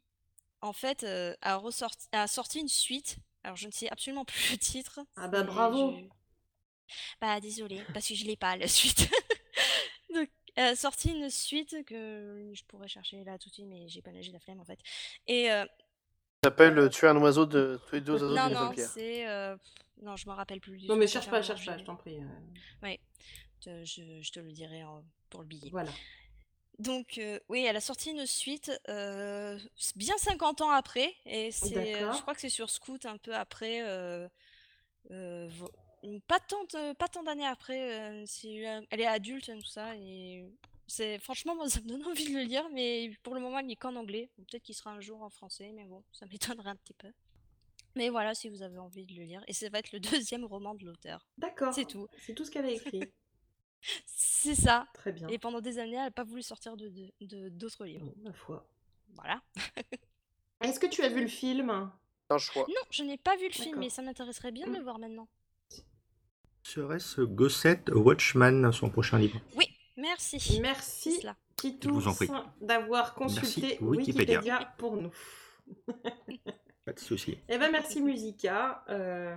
en fait, euh, a, ressorti, a sorti une suite. Alors, je ne sais absolument plus le titre. Ah bah mais bravo. je- Bah, désolée, parce que je l'ai pas, la [LAUGHS] suite. Donc, elle a sorti une suite que je pourrais chercher là tout de suite, mais j'ai pas j'ai la flemme en fait. Et euh, Ça s'appelle euh, Tuer un oiseau de. Tuer deux oiseaux non, d'une non, pierre. c'est. euh, Non, je me rappelle plus du Non tout, mais cherche pas, cherche pas, je t'en prie. euh, Ouais, te- je, je te le dirai en- pour le billet. Voilà. Donc, euh, oui, elle a sorti une suite euh, s- bien 50 ans après, et c'est, euh, D'accord. je crois que c'est sur Scout un peu après, euh, euh, vo- pas tant, de- pas tant d'années après, euh, euh, elle est adulte et tout ça, et c'est franchement, moi, ça me donne [LAUGHS] envie de le lire, mais pour le moment, il n'est qu'en anglais. Peut-être qu'il sera un jour en français, mais bon, ça [LAUGHS] m'étonnerait un petit peu. Mais voilà, si vous avez envie de le lire, et ça va être le deuxième roman de l'auteur. D'accord. C'est tout. C'est tout ce qu'elle a écrit. [LAUGHS] C'est ça. Très bien. Et pendant des années, elle n'a pas voulu sortir de, de- de- d'autres livres. Bon, ma foi. Voilà. Est-ce que tu as vu le film? Un choix. Non, je n'ai pas vu le film, mais ça m'intéresserait bien de Mm. le voir maintenant. Serait-ce Gossett Watchman, son prochain livre Oui, merci. Merci, prie. d'avoir consulté Merci, Wikipédia. Wikipédia. pour nous. [LAUGHS] Pas de souci. Eh ben merci Musica. Euh,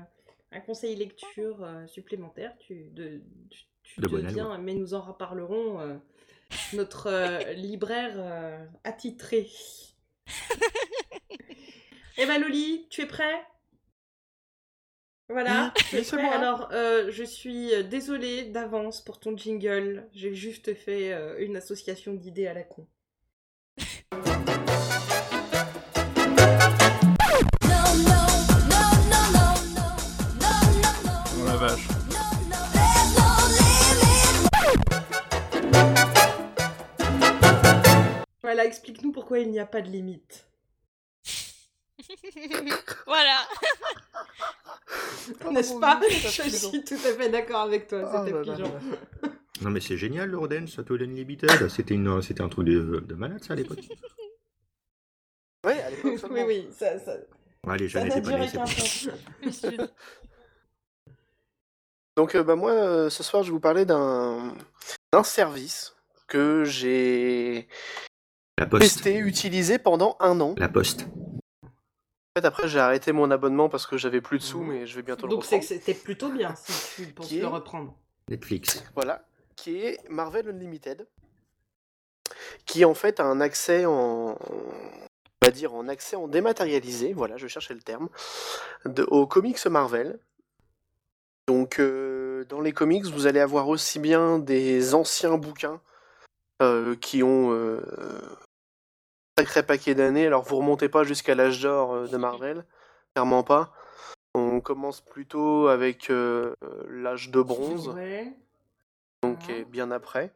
un conseil lecture euh, supplémentaire. Tu, de, tu, De mais nous en reparlerons, euh, notre euh, [LAUGHS] libraire euh, attitré. [LAUGHS] eh ben Loli, tu es prêt? Voilà, [LAUGHS] c'est. Alors, euh, je suis euh, désolée d'avance pour ton jingle. J'ai juste fait euh, une association d'idées à la con. Oh la vache. Voilà, explique-nous pourquoi il n'y a pas de limite. [LAUGHS] [LAUGHS] voilà. N'est-ce pas oui, Je suis tout à fait d'accord avec toi, Oh c'était pigeon. [LAUGHS] Non mais c'est génial le Rodin, Château Unlimited. C'était une, c'était un truc de, de malade ça à l'époque. [LAUGHS] Ouais, à l'époque oui, oui, ça, ça, pas c'est bon. [LAUGHS] Monsieur. Donc euh, bah, moi, euh, ce soir, je vais vous parler d'un d'un service que j'ai La poste. testé, utilisé pendant un an. La poste. Fait, après, j'ai arrêté mon abonnement parce que j'avais plus de sous, mais je vais bientôt le Donc reprendre. que c'était plutôt bien si tu penses est- le reprendre. Netflix. Voilà, qui est Marvel Unlimited, qui en fait a un accès en, on va dire en accès en dématérialisé, voilà, je cherchais le terme, de, aux comics Marvel. Donc euh, dans les comics, vous allez avoir aussi bien des anciens bouquins euh, qui ont euh, sacré paquet d'années. Alors vous remontez pas jusqu'à l'âge d'or euh, de Marvel, clairement pas. On commence plutôt avec euh, l'âge de bronze Ouais. donc Ah. bien après,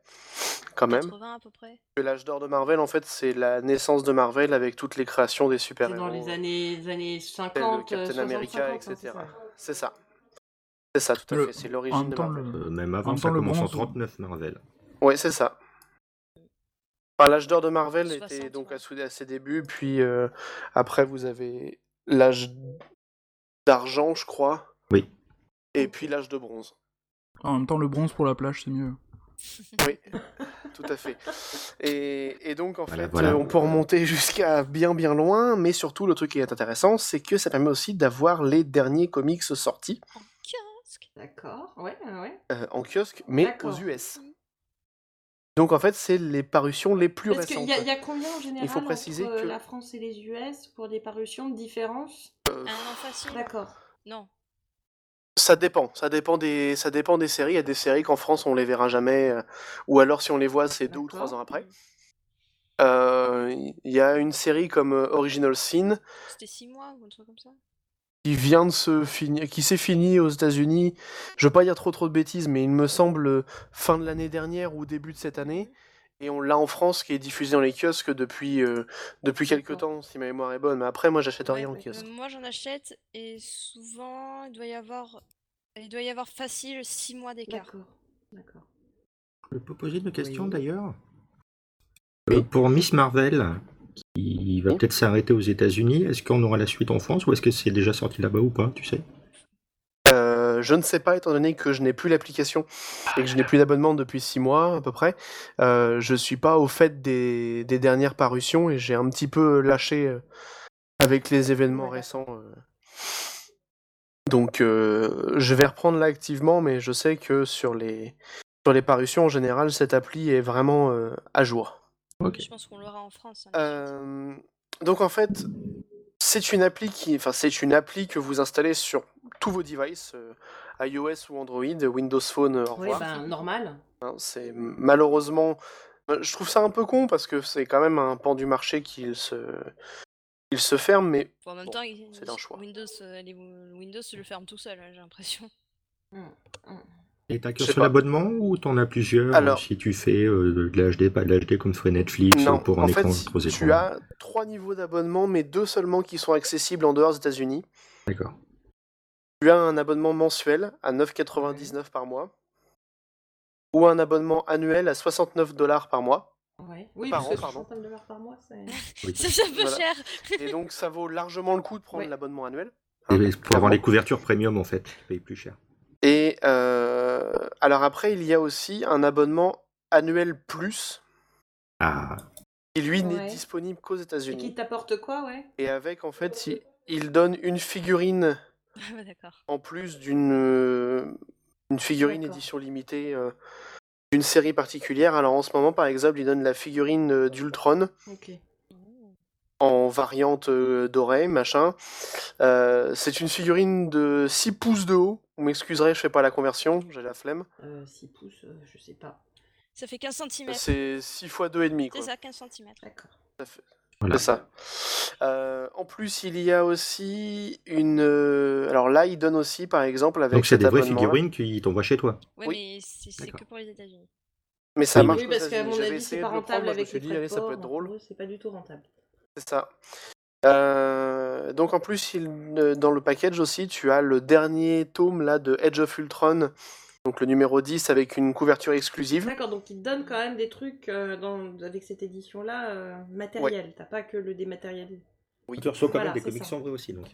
quand même. 80 à peu près. Que L'âge d'or de Marvel, en fait, c'est la naissance de Marvel avec toutes les créations des super-héros. dans les années, les années tels 50, Captain 60, America, 50, hein, etc. c'est ça. C'est ça. Tout à Le- fait. C'est En l'origine même de Marvel. le- Euh, même avant, En ça temps, le commence en bronze- 39 Marvel. Ouais, c'est ça. Enfin, l'âge d'or de Marvel 60, était donc ouais. à, ses débuts, puis euh, après vous avez l'âge d'argent, je crois, Oui. et puis l'âge de bronze. En même temps, le bronze pour la plage, c'est mieux. Oui, tout à fait. Et, et donc, en Voilà, fait, voilà. euh, on peut remonter jusqu'à bien, bien loin, mais surtout, le truc qui est intéressant, c'est que ça permet aussi d'avoir les derniers comics sortis En kiosque. D'accord, ouais, ouais, euh, en kiosque, mais aux US. Donc, en fait, c'est les parutions les plus Parce qu'il récentes. y, a- il y a combien en général faut préciser entre que- la France et les US pour des parutions de différence Euh, Un an facile. D'accord. Non. ça dépend, ça dépend des, ça dépend des séries. Il y a des séries qu'en France on les verra jamais, euh, ou alors si on les voit, c'est deux ou trois ans après. Euh, Il y a une série comme euh, Original Sin C'était 6 mois ou un truc comme ça? Qui vient de se finir, qui s'est fini aux États-Unis. Je veux pas dire trop trop de bêtises, mais il me semble euh, fin de l'année dernière ou début de cette année. Et on l'a en France qui est diffusé dans les kiosques depuis euh, depuis quelques temps, si ma mémoire est bonne. Mais après, moi, j'achète Ouais, rien en euh, kiosque. moi j'en achète et souvent il doit y avoir il doit y avoir facile 6 mois d'écart. D'accord. Je peux poser une question Oui. d'ailleurs Euh, pour Miss Marvel, qui va peut-être s'arrêter aux États-Unis, est-ce qu'on aura la suite en France ou est-ce que c'est déjà sorti là-bas ou pas, tu sais? Euh, je ne sais pas, étant donné que je n'ai plus l'application et que je n'ai plus d'abonnement depuis six mois à peu près. Euh, je suis pas au fait des, des dernières parutions et j'ai un petit peu lâché euh, avec les événements récents. Donc, euh, je vais reprendre là activement, mais je sais que sur les sur les parutions en général, cette appli est vraiment euh, à jour. Je pense qu'on l'aura en France. hein. Euh, donc en fait, c'est une appli qui, enfin c'est une appli que vous installez sur tous vos devices, euh, iOS ou Android, Windows Phone, euh, au Oui, ben, normal. Hein, c'est malheureusement, je trouve ça un peu con parce que c'est quand même un pan du marché qui se, il se ferme, mais Bon, en même bon, temps, c'est un choix. Windows, euh, les- Windows se le ferme tout seul, hein, j'ai l'impression. Et t'as sur pas. l'abonnement ou t'en as plusieurs Alors- Si tu fais euh, de l'HD, pas de l'HD comme ferait Netflix non. pour un en écran fait, trois tu as trois niveaux d'abonnement, mais deux seulement qui sont accessibles en dehors des États-Unis. D'accord. Tu as un abonnement mensuel à 9,99 par mois, ou un abonnement annuel à 69 dollars par mois. Ouais. Oui, Par an, pardon. 60 dollars par mois, c'est. Oui. [LAUGHS] Un peu Voilà. cher. Et donc ça vaut largement le coup de prendre Ouais. l'abonnement annuel. Hein, pour avoir les couvertures premium en fait, tu payes plus cher. Euh, alors après, il y a aussi un abonnement annuel plus, Ah, qui lui n'est disponible qu'aux Et qui États-Unis. t'apporte quoi, ouais? Et avec, en fait, il, il donne une figurine Ah D'accord. en plus d'une euh, une figurine édition limitée euh, d'une série particulière. Alors en ce moment, par exemple, il donne la figurine euh, d'Ultron Ok. en variante euh, dorée, machin. Euh, c'est une figurine de 6 pouces de haut. Vous m'excuserez, je fais pas la conversion, j'ai la flemme. Euh, 6 pouces, euh, je sais pas. Ça fait 15 cm. C'est 6 fois 2,5 C'est ça, 15 cm. D'accord. Ça fait- voilà. C'est ça. Euh, en plus, il y a aussi une. euh, Alors là, il donne aussi, par exemple, avec Donc c'est des vraies figurines qui t'envoient chez toi. Ouais, Oui. mais c'est que pour les États-Unis. Mais ça Oui, marche Oui, parce qu'à mon avis, c'est pas prendre, rentable avec les dit, allez, ça peut être drôle. C'est pas du tout rentable. C'est ça. Euh, donc en plus, il- euh, dans le package aussi, tu as le dernier tome là de Edge of Ultron, donc le numéro 10 avec une couverture exclusive. D'accord, donc il te donne quand même des trucs euh, dans... avec cette édition-là euh, matériel. T'as pas que le dématériel. Oui. Tu reçois quand Voilà, même des comics ça. en vrai aussi. Donc.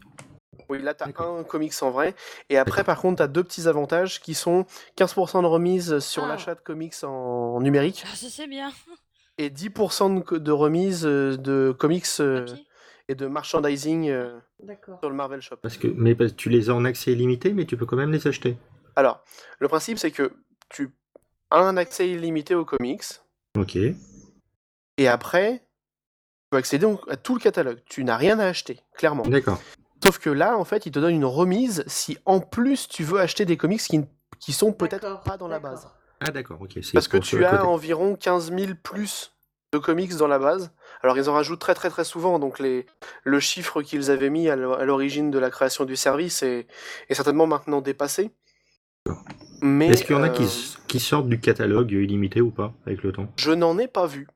Oui, là, tu as un comics en vrai. Et après, par contre, tu as deux petits avantages qui sont 15% de remise sur Ah. l'achat de comics en numérique Ah, ça c'est bien. et 10% de, remise euh, de comics euh, Papier. Et de merchandising euh, D'accord. sur le Marvel Shop. Parce que, mais parce- tu les as en accès illimité, mais tu peux quand même les acheter. Alors, le principe, c'est que tu as un accès illimité aux comics. Ok. Et après, tu peux accéder à tout le catalogue. Tu n'as rien à acheter, clairement. D'accord. Sauf que là, en fait, il te donne une remise si en plus tu veux acheter des comics qui, qui sont peut-être pas dans la base. Ah d'accord, ok. Parce que tu as côté. environ 15 000 plus de comics dans la base. Alors ils en rajoutent très très très souvent, donc les, le chiffre qu'ils avaient mis à l'o- à l'origine de la création du service est, est certainement maintenant dépassé. Est-ce qu'il y en a euh, qui, s- qui sortent du catalogue illimité ou pas avec le temps? je n'en ai pas vu.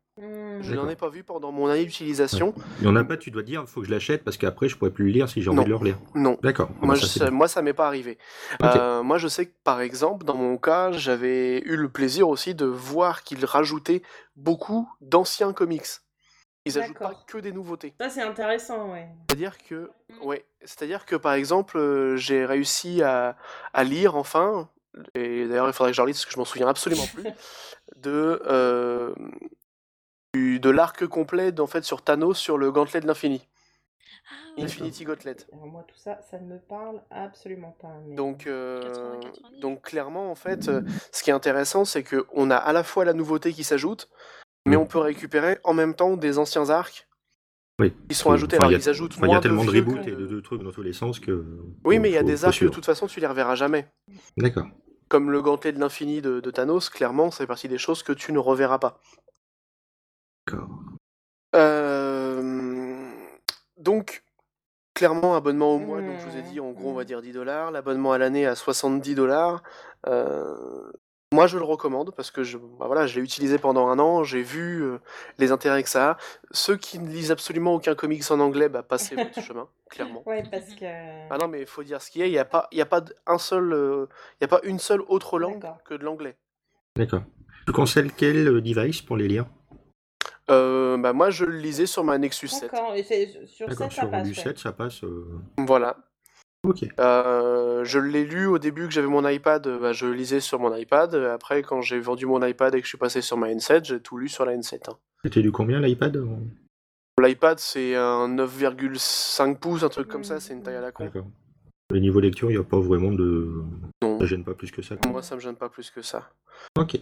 Je n'en ai pas vu pendant mon année d'utilisation. Il y en a pas, tu dois dire, il faut que je l'achète parce qu'après je pourrais plus le lire si j'ai envie Non. de le relire. Non. D'accord. Moi, bah, ça, je, c'est ça, bien. moi, ça m'est pas arrivé. Euh, moi, je sais que, par exemple, dans mon cas, j'avais eu le plaisir aussi de voir qu'ils rajoutaient beaucoup d'anciens comics. Ils ajoutent pas que des nouveautés. Ça, c'est intéressant, ouais. C'est-à-dire que, Mm. ouais, c'est-à-dire que, par exemple, euh, j'ai réussi à, à lire enfin, et d'ailleurs, il faudrait que je relise parce que je m'en souviens absolument plus, [LAUGHS] de, euh, de l'arc complet en fait sur Thanos sur le gantelet de l'infini, Ah. Infinity Gauntlet. Alors moi, tout ça, ça ne me parle absolument pas. mais- Donc, euh, 80, 90. donc clairement, en fait, euh, ce qui est intéressant, c'est que on a à la fois la nouveauté qui s'ajoute, mais on peut récupérer en même temps des anciens arcs Oui. qui sont Oui, ajoutés. enfin, Alors, il y a- ils ajoutent Enfin, il y moins a tellement de vieux reboots que- et de, de trucs dans tous les sens que. Oui, mais il y a des arcs de suivre. toute façon, tu les reverras jamais. D'accord. Comme le gantelet de l'infini de, de Thanos, clairement, c'est partie des choses que tu ne reverras pas. D'accord. Euh, Donc, clairement, abonnement au mois, donc je vous ai dit, en gros, on va Mhm. dire 10 dollars. L'abonnement à l'année à 70 dollars. Moi, je le recommande parce que je, bah voilà, je l'ai utilisé pendant un an, j'ai vu euh, les intérêts que ça a. Ceux qui ne lisent absolument aucun comics en anglais, bah, passez votre [LAUGHS] chemin, clairement. Ouais, parce que. Ah non, mais il faut dire ce qu'il y a, il n'y a pas, il y a pas d- un seul, euh, il y a pas une seule autre langue D'accord. que de l'anglais. D'accord. Tu conseilles quel euh, device pour les lire? Euh, bah moi je le lisais sur ma Nexus 7. D'accord, et c'est sur D'accord, 7 ça sur passe. du ouais. 7, ça passe. euh, Voilà. Ok. Euh, je l'ai lu au début que j'avais mon iPad, euh, bah, je le lisais sur mon iPad. Après, quand j'ai vendu mon iPad et que je suis passé sur ma N7, j'ai tout lu sur la N7. hein. C'était du combien l'iPad L'iPad, c'est un 9,5 pouces, un truc comme ça, Mm. c'est une taille à la con. D'accord. Le niveau lecture, il n'y a pas vraiment de. Non. Ça gêne pas plus que ça. quoi. Moi, ça me gêne pas plus que ça. Ok.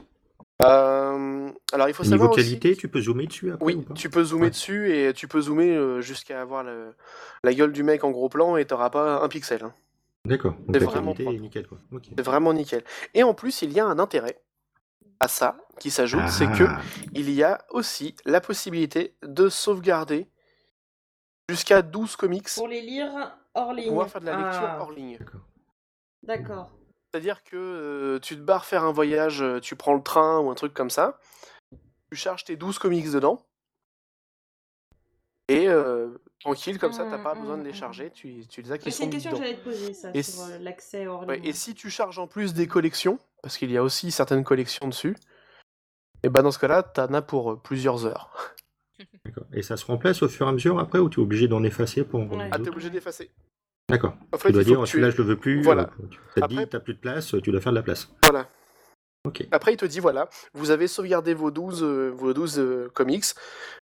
Euh, alors, il faut Au niveau savoir aussi- qualité, tu peux zoomer dessus après ou Oui, pas tu peux zoomer Ouais. dessus et tu peux zoomer euh, jusqu'à avoir le- la gueule du mec en gros plan et t'auras pas un pixel. hein. D'accord. Donc C'est la vraiment qualité nickel quoi. C'est vraiment nickel. Et en plus, il y a un intérêt à ça qui s'ajoute, c'est que Ah, il y a aussi la possibilité de sauvegarder jusqu'à 12 comics Pour les lire hors ligne. pouvoir faire de la lecture Ah, hors ligne. D'accord. D'accord. C'est-à-dire que euh, tu te barres faire un voyage, euh, tu prends le train ou un truc comme ça, tu charges tes 12 comics dedans, et euh, tranquille, comme ça, t'as pas Mm, besoin de les mm. charger, tu, tu les as qui Mais c'est sont une question que dedans. j'allais te poser, ça, Et sur si- l'accès hors Ouais, ligne. et si tu charges en plus des collections, parce qu'il y a aussi certaines collections dessus, et bah dans ce cas-là, t'en as pour plusieurs heures. Et ça se remplace au fur et à mesure après ou tu es obligé d'en effacer pour en Ouais. Ah, t'es obligé d'effacer. D'accord. En fait, Tu dois dire que tu- celui-là je le veux plus. Voilà. euh, tu- Ça te Après- dit t'as plus de place, tu dois faire de la place. Voilà. Après, il te dit voilà, vous avez sauvegardé vos 12, euh, vos 12 euh, comics,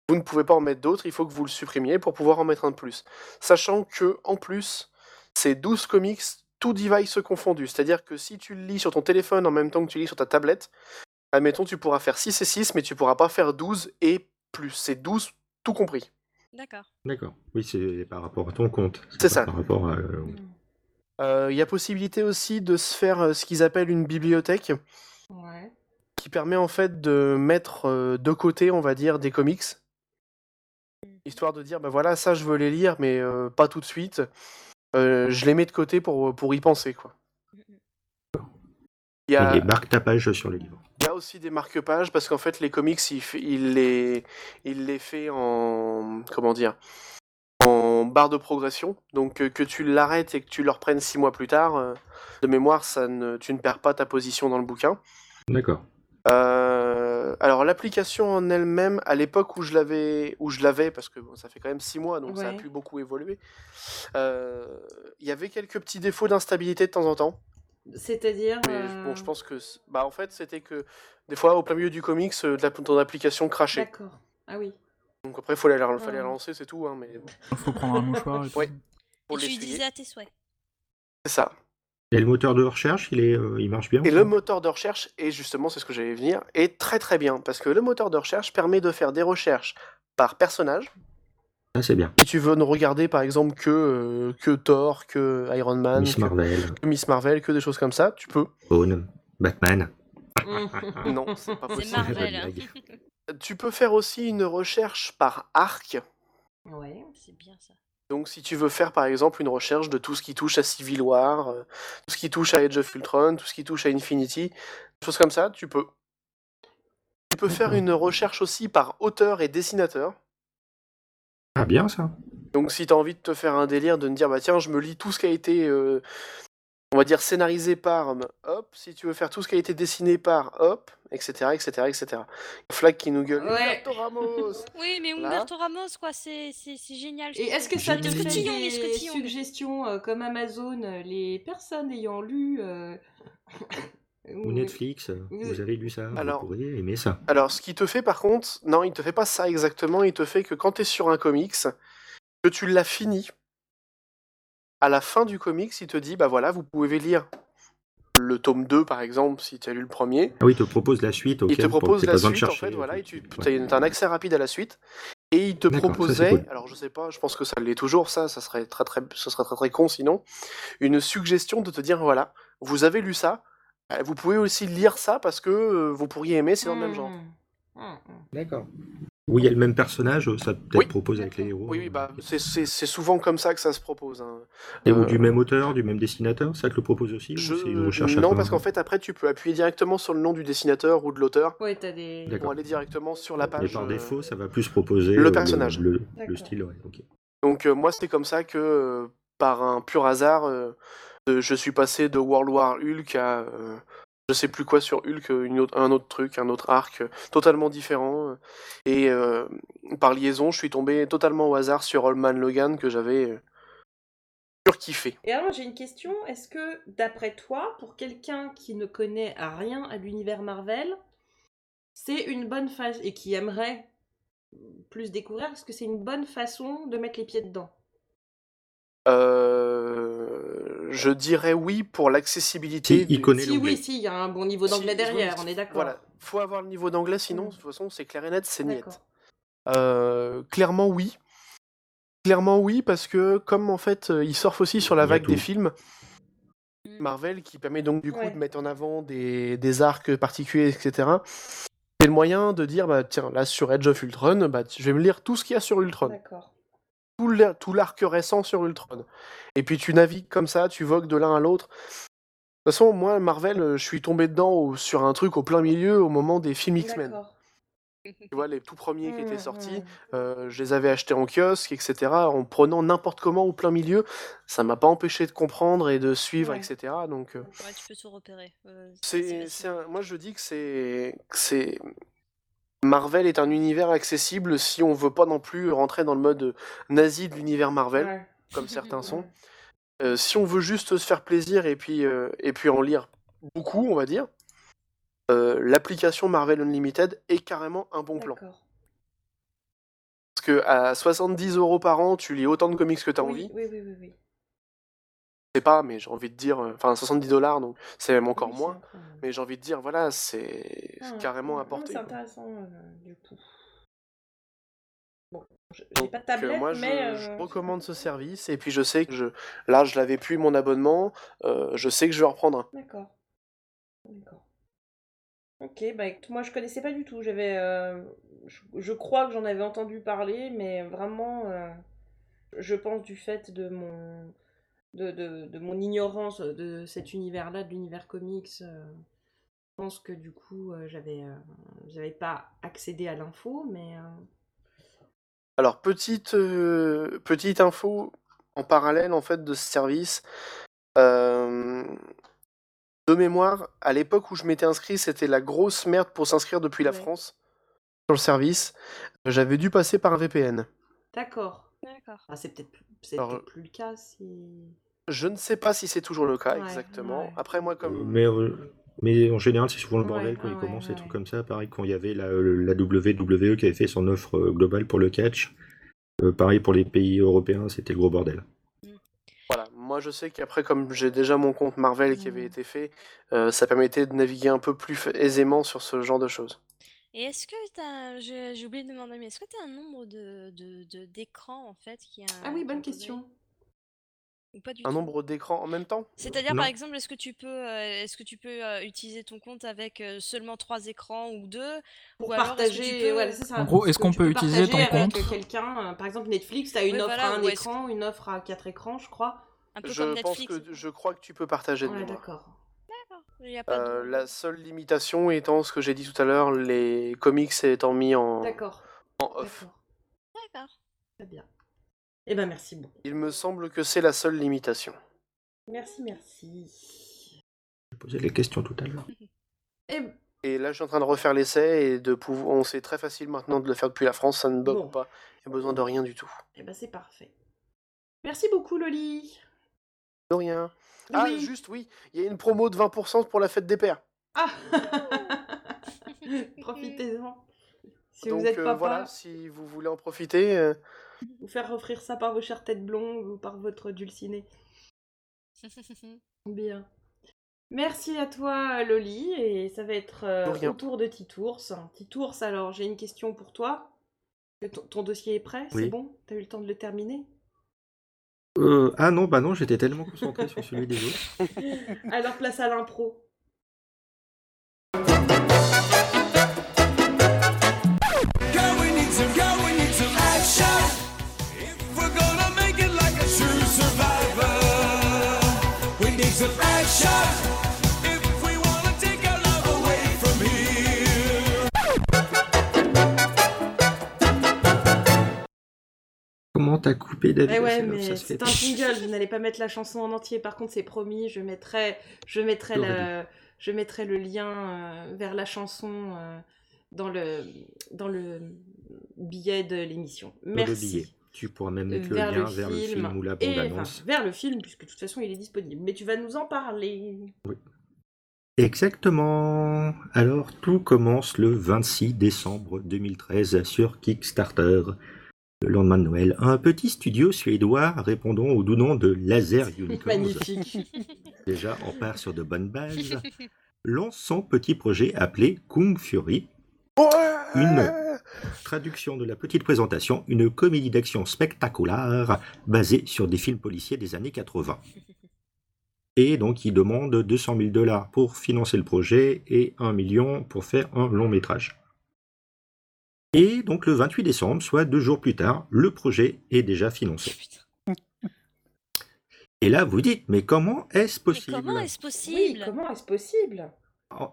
vous ne pouvez pas en mettre d'autres, il faut que vous le supprimiez pour pouvoir en mettre un de plus. Sachant que, en plus, ces 12 comics, tout device confondu. C'est-à-dire que si tu le lis sur ton téléphone en même temps que tu lis sur ta tablette, admettons, tu pourras faire 6 et 6, mais tu pourras pas faire 12 et plus. C'est 12 tout compris. D'accord. D'accord. Oui, c'est par rapport à ton compte. C'est ça. Par rapport à. euh, Mm. Euh, Il y a possibilité aussi de se faire euh, ce qu'ils appellent une bibliothèque, Ouais. qui permet en fait de mettre de côté, on va dire, des comics. Histoire de dire, bah voilà, ça je veux les lire, mais euh, pas tout de suite. Euh, je les mets de côté pour, pour y penser, quoi. Il y a, Et marque ta page sur les livres. Il y a aussi des marque-pages, parce qu'en fait, les comics, il, les, il les fait en... Comment dire En barre de progression. Donc, euh, que tu l'arrêtes et que tu le reprennes six mois plus tard, euh, de mémoire, ça ne, tu ne perds pas ta position dans le bouquin. D'accord. Euh, alors l'application en elle-même, à l'époque où je l'avais, où je l'avais, parce que bon, ça fait quand même six mois, donc ça a pu beaucoup évoluer. euh, Il y avait quelques petits défauts d'instabilité de temps en temps, C'est-à-dire. mais euh, bon, je pense que, bah en fait, c'était que des fois au plein milieu du comics, euh, ton application crachait. D'accord. Ah oui. Donc après, il fallait, la- fallait la lancer, c'est tout, hein, mais bon, Il faut prendre un mouchoir. Et [LAUGHS] tout. Ouais. Et pour tu l'essuyer, disais à tes souhaits. c'est ça. Et le moteur de recherche, il est, euh, il marche bien. Et le moteur de recherche, et justement c'est ce que j'allais venir, est très très bien, parce que le moteur de recherche permet de faire des recherches par personnage. Ah, c'est bien. Si tu veux ne regarder par exemple que, euh, que Thor, que Iron Man, Miss que, Marvel, que Miss Marvel, que des choses comme ça, tu peux. Spawn, Batman. [LAUGHS] Non, c'est pas C'est possible. Marvel. Hein. [LAUGHS] Tu peux faire aussi une recherche par arc. ouais. C'est bien ça. Donc si tu veux faire par exemple une recherche de tout ce qui touche à Civil War, euh, tout ce qui touche à Age of Ultron, tout ce qui touche à Infinity, des choses comme ça, tu peux. Tu peux faire une recherche aussi par auteur et dessinateur. Ah, bien ça. Donc si tu as envie de te faire un délire, de me dire, bah tiens, je me lis tout ce qui a été, euh, on va dire, scénarisé par, hop, si tu veux faire tout ce qui a été dessiné par, hop, etc., etc., etc. Flag qui nous gueule, Ouais. Humberto Ramos [LAUGHS] Oui, mais Là. Humberto Ramos, quoi, c'est c'est- génial. Et est-ce que ça te fait des suggestions euh, comme Amazon, euh, les personnes ayant lu euh, [LAUGHS] Ou Netflix, euh, Vous- avez lu ça, Alors- vous pourriez aimer ça. Alors, ce qui te fait par contre, non, il te fait pas ça exactement, il te fait que quand tu es sur un comics, que tu l'as fini, à la fin du comics, il te dit, bah voilà, vous pouvez lire le tome 2 par exemple, si tu as lu le premier. Ah oui, il te propose la suite. il ok, te propose la suite, en fait, voilà, et tu ouais. as un accès rapide à la suite. Et il te ça, proposait, cool. alors je sais pas, je pense que ça l'est toujours, ça, ça serait très très, ce serait très très con sinon, une suggestion de te dire, voilà, vous avez lu ça, vous pouvez aussi lire ça parce que euh, vous pourriez aimer, c'est dans le même genre. Mm, mm. D'accord. Où il y a le même personnage, ça peut-être Oui. propose avec les héros. Oui, oui, euh, bah, c'est- souvent comme ça que ça se propose. hein. Et ou euh, du même auteur, du même dessinateur, ça te le propose aussi ou Je... c'est une recherche à Non, parce qu'en fait, après, tu peux appuyer directement sur le nom du dessinateur ou de l'auteur t'as des. Pour aller directement sur la Et page. par euh, défaut, ça va plus proposer le euh, personnage. le, style. Ouais. Donc, euh, moi, c'est comme ça que, euh, par un pur hasard, euh, euh, je suis passé de World War Hulk à, euh, je sais plus quoi sur Hulk, une autre, un autre truc, un autre arc euh, totalement différent. Et euh, par liaison, je suis tombé totalement au hasard sur Allman Logan que j'avais euh, surkiffé. Et alors j'ai une question, est-ce que d'après toi, pour quelqu'un qui ne connaît rien à l'univers Marvel, c'est une bonne phase et qui aimerait plus découvrir, est-ce que c'est une bonne façon de mettre les pieds dedans? Euh, je dirais oui pour l'accessibilité. Si, il connaît Si l'anglais. oui, si, il y a un bon niveau d'anglais Si, derrière, on est d'accord. Voilà, faut avoir le niveau d'anglais, sinon, Mm. de toute façon, c'est clair et net, c'est niet. D'accord. Euh, clairement oui. Clairement oui, parce que comme en fait, euh, ils surfent aussi sur la vague des films Mm. Marvel, qui permet donc du coup Ouais. de mettre en avant des, des arcs particuliers, etc. C'est le moyen de dire, bah tiens, là sur Edge of Ultron, bah, je vais me lire tout ce qu'il y a sur Ultron. D'accord. Tout l'ar- tout l'arc récent sur Ultron. Et puis tu navigues comme ça, tu vogues de l'un à l'autre. De toute façon, moi, Marvel, euh, je suis tombé dedans au- sur un truc au plein milieu au moment des films X-Men. Tu vois, les tout premiers qui étaient Mmh, sortis, mmh. euh, je les avais achetés en kiosque, etc. En prenant n'importe comment au plein milieu. Ça m'a pas empêché de comprendre et de suivre, Ouais. etc. Donc, euh, Ouais, tu peux tout repérer. euh, c'est, moi, je dis que c'est, que c'est. Marvel est un univers accessible si on veut pas non plus rentrer dans le mode nazi de l'univers Marvel, Ouais. comme certains sont. [LAUGHS] Euh, si on veut juste se faire plaisir et puis, euh, et puis en lire beaucoup, on va dire, euh, l'application Marvel Unlimited est carrément un bon plan. Parce que à 70 euros par an, tu lis autant de comics que tu as Oui, envie. oui, oui, oui, oui. Je sais pas, mais j'ai envie de dire, euh, enfin 70 dollars, donc c'est même encore Oui, moins. Mais j'ai envie de dire, voilà, c'est Ah, carrément apporté. C'est intéressant, euh, du coup. Bon, je- j'ai pas de tablette, moi, je, mais... je euh, recommande ce service. Et puis, je sais que je, là, je l'avais plus mon abonnement. euh, je sais que je vais en reprendre un. D'accord. D'accord. Ok, bah moi je connaissais pas du tout. J'avais, euh, je, je crois que j'en avais entendu parler, mais vraiment, je pense du fait de mon, de, de, de mon ignorance de cet univers-là, de l'univers comics, euh, je pense que du coup, euh, j'avais, euh, j'avais pas accédé à l'info, mais euh, Alors, petite, euh, petite info en parallèle, en fait, de ce service. Euh, de mémoire, à l'époque où je m'étais inscrit, c'était la grosse merde pour s'inscrire depuis la. France sur le service. J'avais dû passer par un VPN. d'accord. D'accord. Ah, c'est peut-être, plus- c'est Alors, plus le cas si. Je ne sais pas si c'est toujours le cas Ouais, exactement. ouais. Après, moi, comme. Mais, euh, mais en général, c'est souvent le Ouais, bordel quand ils ouais, commencent, ouais, des trucs comme ça. Pareil, quand il y avait la, la WWE qui avait fait son offre euh, globale pour le catch. Euh, pareil pour les pays européens, c'était le gros bordel. Voilà, moi je sais qu'après, comme j'ai déjà mon compte Marvel qui avait Mhm. été fait, euh, ça permettait de naviguer un peu plus aisément sur ce genre de choses. Et est-ce que t'as, j'ai j'ai oublié de demander, mais est-ce que t'as un nombre de, de, de- d'écrans en fait qui a Ah oui, bonne composé? question. Ou pas du Un tout? nombre d'écrans en même temps? C'est-à-dire, Non. par exemple, est-ce que tu peux, euh, est-ce que tu peux euh, utiliser ton compte avec euh, seulement trois écrans ou deux? Pour Ou alors, est-ce que tu partager, peux- voilà, c'est ça. En gros, Est-ce qu'on tu peut utiliser ton avec compte? quelqu'un, euh, par exemple Netflix, t'as une offre voilà, à un ou est-ce écran, une offre à quatre écrans, je crois. Un peu Je comme pense Netflix. que je crois que tu peux partager de Ouais, mémoire. d'accord. D'accord. Il y a pas de- Euh, la seule limitation étant ce que j'ai dit tout à l'heure, les comics étant mis en, D'accord. en off. D'accord. D'accord. Très bien. Eh ben merci beaucoup. Il me semble que c'est la seule limitation. Merci, merci. J'ai posé les questions tout à l'heure. [LAUGHS] Et Et là, je suis en train de refaire l'essai et de pouvoir. On sait très facile maintenant de le faire depuis la France, ça ne bug Bon. pas. Il n'y a besoin de rien du tout. eh ben c'est parfait. Merci beaucoup Loli. De rien. Ah, Oui. juste oui, il y a une promo de 20% pour la fête des pères. Ah [LAUGHS] Profitez-en. Si Donc vous êtes euh, papa, voilà, si vous voulez en profiter. euh, vous faire offrir ça par vos chères têtes blondes ou par votre dulciné. [LAUGHS] Bien. Merci à toi, Loli. Et ça va être euh, au tour de Titours. Titours, alors j'ai une question pour toi. Ton, ton dossier est prêt Oui. C'est bon? T'as eu le temps de le terminer? Euh, ah non, bah non, j'étais tellement concentré sur celui des autres. [LAUGHS] Alors place à l'impro. T'as coupé David Eh ouais, mais c'est un jingle, vous n'allez pas mettre la chanson en entier. Par contre, c'est promis, je mettrai, je mettrai la, je mettrai le lien euh, vers la chanson euh, dans, le, dans le billet de l'émission. Merci. Tu pourras même mettre le lien le vers le film ou la enfin, bande-annonce. vers le film, puisque de toute façon il est disponible. Mais tu vas nous en parler. Exactement. Alors, tout commence le 26 décembre 2013 sur Kickstarter. Le lendemain de Noël, un petit studio suédois répondant au doux nom de Laser [LAUGHS] Unicorns, Magnifique. [LAUGHS] déjà on part sur de bonnes bases, [LAUGHS] lance son petit projet appelé Kung Fury, Une. traduction de la petite présentation, une comédie d'action spectaculaire basée sur des films policiers des années 80. Et donc il demande 200 000 dollars pour financer le projet et 1 million pour faire un long métrage. Et donc le 28 décembre, soit deux jours plus tard, le projet est déjà financé. Et là vous dites, mais comment est-ce Mais possible? comment est-ce Oui, possible comment est-ce possible? Oh.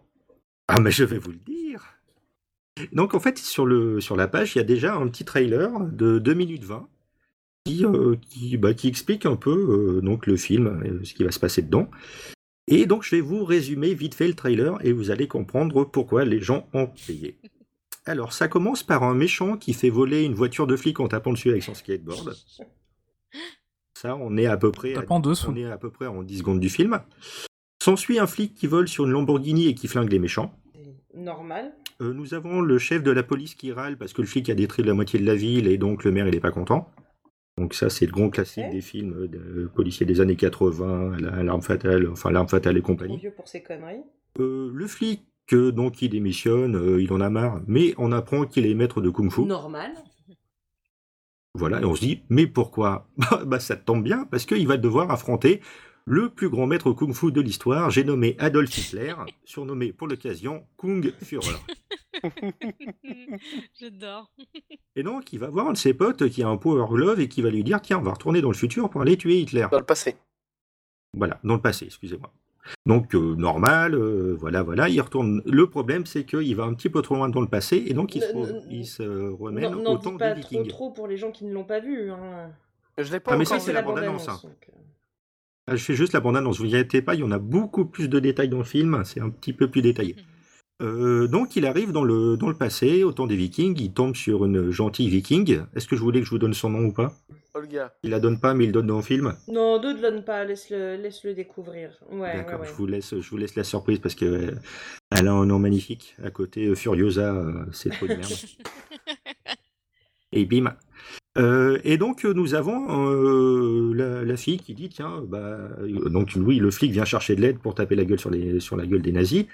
Ah mais je vais vous le dire. Donc en fait sur, le, sur la page il y a déjà un petit trailer de 2 minutes 20 qui, euh, qui, bah, qui explique un peu euh, donc le film, euh, ce qui va se passer dedans. Et donc je vais vous résumer vite fait le trailer et vous allez comprendre pourquoi les gens ont payé. Alors ça commence par un méchant qui fait voler une voiture de flic en tapant dessus avec son skateboard. Ça on est à peu près à Tapant dessous. on est à peu près en 10 secondes du film. S'ensuit un flic qui vole sur une Lamborghini et qui flingue les méchants. Normal. Euh, nous avons le chef de la police qui râle parce que le flic a détruit la moitié de la ville et donc le maire il est pas content. Donc ça c'est le grand classique des films de policiers des années 80, la- l'arme fatale, enfin l'arme fatale et compagnie. vieux pour ces conneries. Euh, le flic, euh, donc il démissionne, euh, il en a marre, mais on apprend qu'il est maître de kung-fu. Normal. Voilà, et on se dit, mais pourquoi? Bah, [LAUGHS] bah, ça tombe bien, parce qu'il va devoir affronter le plus grand maître kung-fu de l'histoire, j'ai nommé Adolf Hitler, [LAUGHS] surnommé pour l'occasion Kung Führer. [LAUGHS] J'adore. Et donc, il va voir un de ses potes qui a un Power Glove et qui va lui dire Tiens, on va retourner dans le futur pour aller tuer Hitler. Dans le passé. Voilà, dans le passé, excusez-moi. Donc, euh, normal, euh, voilà, voilà, il retourne. Le problème, c'est qu'il va un petit peu trop loin dans le passé et donc il se, re- il se remène Non, au temps pas des trop Vikings. trop pour les gens qui ne l'ont pas vu. Hein. Je l'ai pas Ah, mais ça, c'est la bande-annonce, hein. donc, euh, Ah, je fais juste la bande-annonce, vous inquiétez pas, il y en a beaucoup plus de détails dans le film, c'est un petit peu plus détaillé. Euh, donc, il arrive dans le, dans le passé, au temps des Vikings, il tombe sur une gentille Viking. Est-ce que je voulais que je vous donne son nom ou pas? Olga. Il la donne pas, mais il le donne dans le film? Non, ne donne pas, laisse-le laisse -le découvrir. Ouais, D'accord, ouais. je vous laisse, je vous laisse la surprise parce que euh, elle a un nom magnifique. À côté, euh, Furiosa, euh, c'est trop de merde. [LAUGHS] et bim. Euh, et donc nous avons euh, la, la fille qui dit tiens bah euh, donc oui le flic vient chercher de l'aide pour taper la gueule sur les sur la gueule des nazis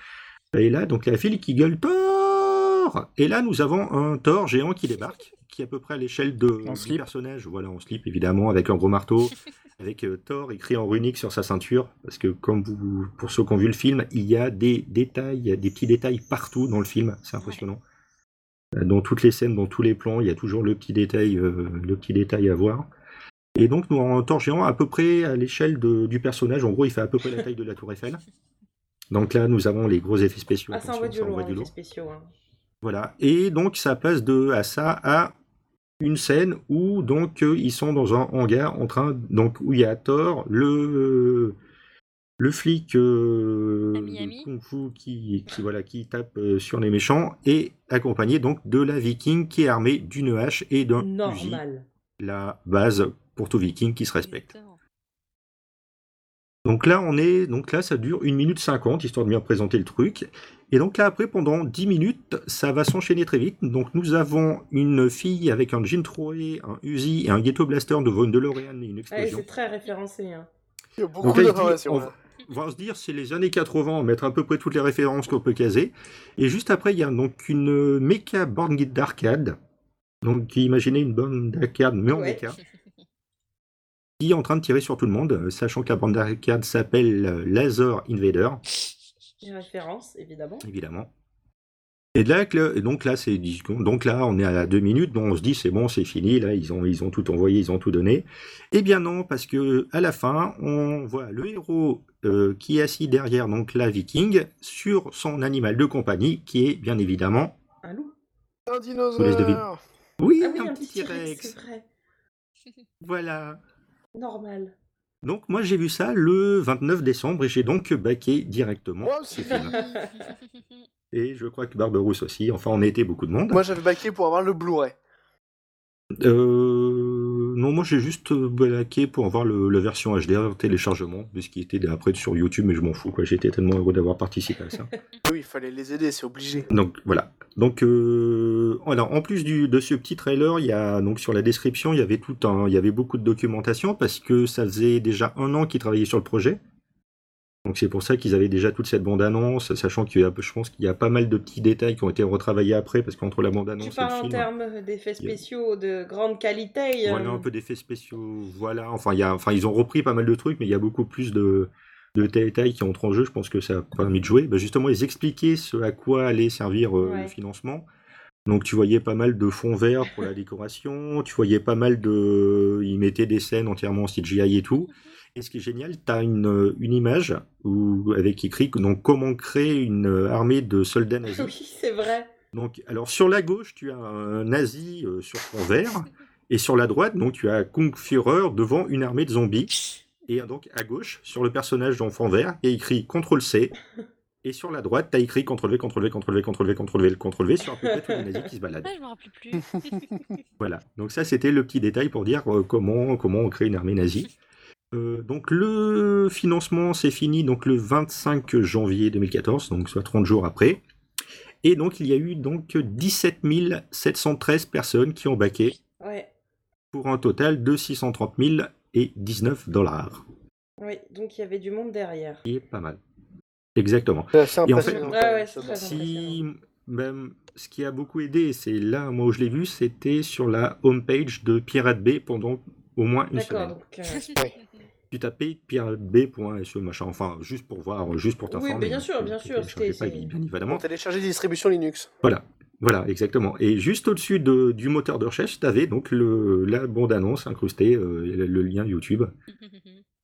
et là donc la fille qui gueule Thor! Et là nous avons un Thor géant qui débarque qui est à peu près à l'échelle de du personnage. Voilà en slip évidemment avec un gros marteau [LAUGHS] avec euh, Thor écrit en runique sur sa ceinture, parce que comme vous, pour ceux qui ont vu le film, il y a des détails, des petits détails partout dans le film, c'est impressionnant. Euh, Dans toutes les scènes, dans tous les plans, il y a toujours le petit détail, euh, le petit détail à voir. Et donc nous avons un Thor géant à peu près à l'échelle du personnage, en gros il fait à peu près la taille de la Tour Eiffel. [LAUGHS] Donc là nous avons les gros effets spéciaux. Ah, ça envoie du lourd, envoie hein, du les lourd. spéciaux. hein. Voilà. Et donc ça passe de à ça à une scène où donc euh, ils sont dans un hangar en train donc où il y a Thor, le le flic euh, À Miami. de Kung Fu qui, qui voilà qui tape euh, sur les méchants et accompagné donc de la Viking qui est armée d'une hache et d'un fusil, Normal. la base pour tout Viking qui se respecte. Donc là, on est, donc là, ça dure 1 minute 50, histoire de bien présenter le truc. Et donc là, après, pendant 10 minutes, ça va s'enchaîner très vite. Donc nous avons une fille avec un jean troué, un Uzi et un ghetto blaster devant une DeLorean et une Ouais, explosion. c'est très référencé. Hein. Il y a Donc beaucoup d'informations. on, va se dire, c'est les années 80, on va mettre à peu près toutes les références qu'on peut caser. Et juste après, il y a donc une mecha borne d'arcade. Donc imaginez une borne d'arcade, mais en Ouais. mecha. [LAUGHS] Qui est en train de tirer sur tout le monde, euh, sachant que la borne d'arcade s'appelle euh, Laser Invader. Une référence, évidemment. évidemment. Et de là, donc là, c'est donc là, on est à deux minutes, donc on se dit c'est bon, c'est fini. Là, ils ont, ils ont tout envoyé, ils ont tout donné. Eh bien non, parce que à la fin, on voit le héros euh, qui est assis derrière donc la Viking sur son animal de compagnie, qui est bien évidemment, Un loup. Un dinosaure. oui, Ah oui, un, un petit petit T-Rex, T-Rex. c'est vrai. Voilà. Normal. Donc moi j'ai vu ça le 29 décembre et j'ai donc baqué directement Moi ce aussi. film. [LAUGHS] Et je crois que Barberousse aussi. Enfin, on été beaucoup de monde. Moi, j'avais baqué pour avoir le Blu-ray. Euh, non, moi j'ai juste baqué pour avoir le, la version HDR téléchargement, de ce qui était après sur YouTube, mais je m'en fous. quoi. J'étais tellement heureux d'avoir participé à ça. [LAUGHS] Oui, il fallait les aider, c'est obligé. Donc voilà. Donc euh, en plus du, de ce petit trailer, il y a donc sur la description, il y avait tout un, il y avait beaucoup de documentation parce que ça faisait déjà un an qu'ils travaillaient sur le projet. Donc c'est pour ça qu'ils avaient déjà toute cette bande-annonce, sachant qu'il y a, je pense qu'il y a pas mal de petits détails qui ont été retravaillés après parce qu'entre la Tu bande-annonce et le parles en film, termes d'effets a- spéciaux de grande qualité. voilà euh, un peu d'effets spéciaux, voilà. Enfin il y a, enfin ils ont repris pas mal de trucs, mais il y a beaucoup plus de de détails qui entrent en jeu. Je pense que ça a permis de jouer. Bah, justement, ils expliquaient ce à quoi allait servir euh, Ouais. le financement. Donc tu voyais pas mal de fonds verts pour la [LAUGHS] décoration, tu voyais pas mal de... Ils mettaient des scènes entièrement en CGI et tout. Et ce qui est génial, tu as une, une image où, avec écrit donc, comment créer une armée de soldats [LAUGHS] nazis. Oui, c'est vrai. Donc, alors sur la gauche, tu as un nazi euh, sur fond vert, et sur la droite, donc tu as Kung Führer devant une armée de zombies. Et donc à gauche, sur le personnage en fond vert, il y a écrit CTRL C. Et sur la droite, tu as écrit CTRL V, CTRL V, CTRL V, CTRL V, CTRL V, CTRL V sur à peu près tous les nazis qui se baladent. Ah, je me rappelle plus. [LAUGHS] Voilà, donc ça c'était le petit détail pour dire euh, comment, comment on crée une armée nazie. Euh, donc le financement c'est fini donc le 25 janvier 2014, donc soit 30 jours après. Et donc il y a eu donc 17 713 personnes qui ont baqué Ouais. pour un total de 630 000 et 19 dollars. Oui, donc il y avait du monde derrière. Qui est pas mal. Exactement. C'est Et en fait-. Ouais, même, c'est Si ce qui a beaucoup aidé, c'est là moi où je l'ai vu, c'était sur la homepage de Pirate Bay pendant au moins une D'accord, semaine. donc. euh, [LAUGHS] tu tapais pirateb.se machin, enfin juste pour voir, juste pour Oui, t'informer. mais bien hein, sûr, bien sûr, pas, bien Pour évidemment. télécharger des distributions Linux. Voilà, voilà, exactement. Et juste au-dessus de- du moteur de recherche, tu avais donc le, la bande-annonce incrustée, euh, le, le lien YouTube.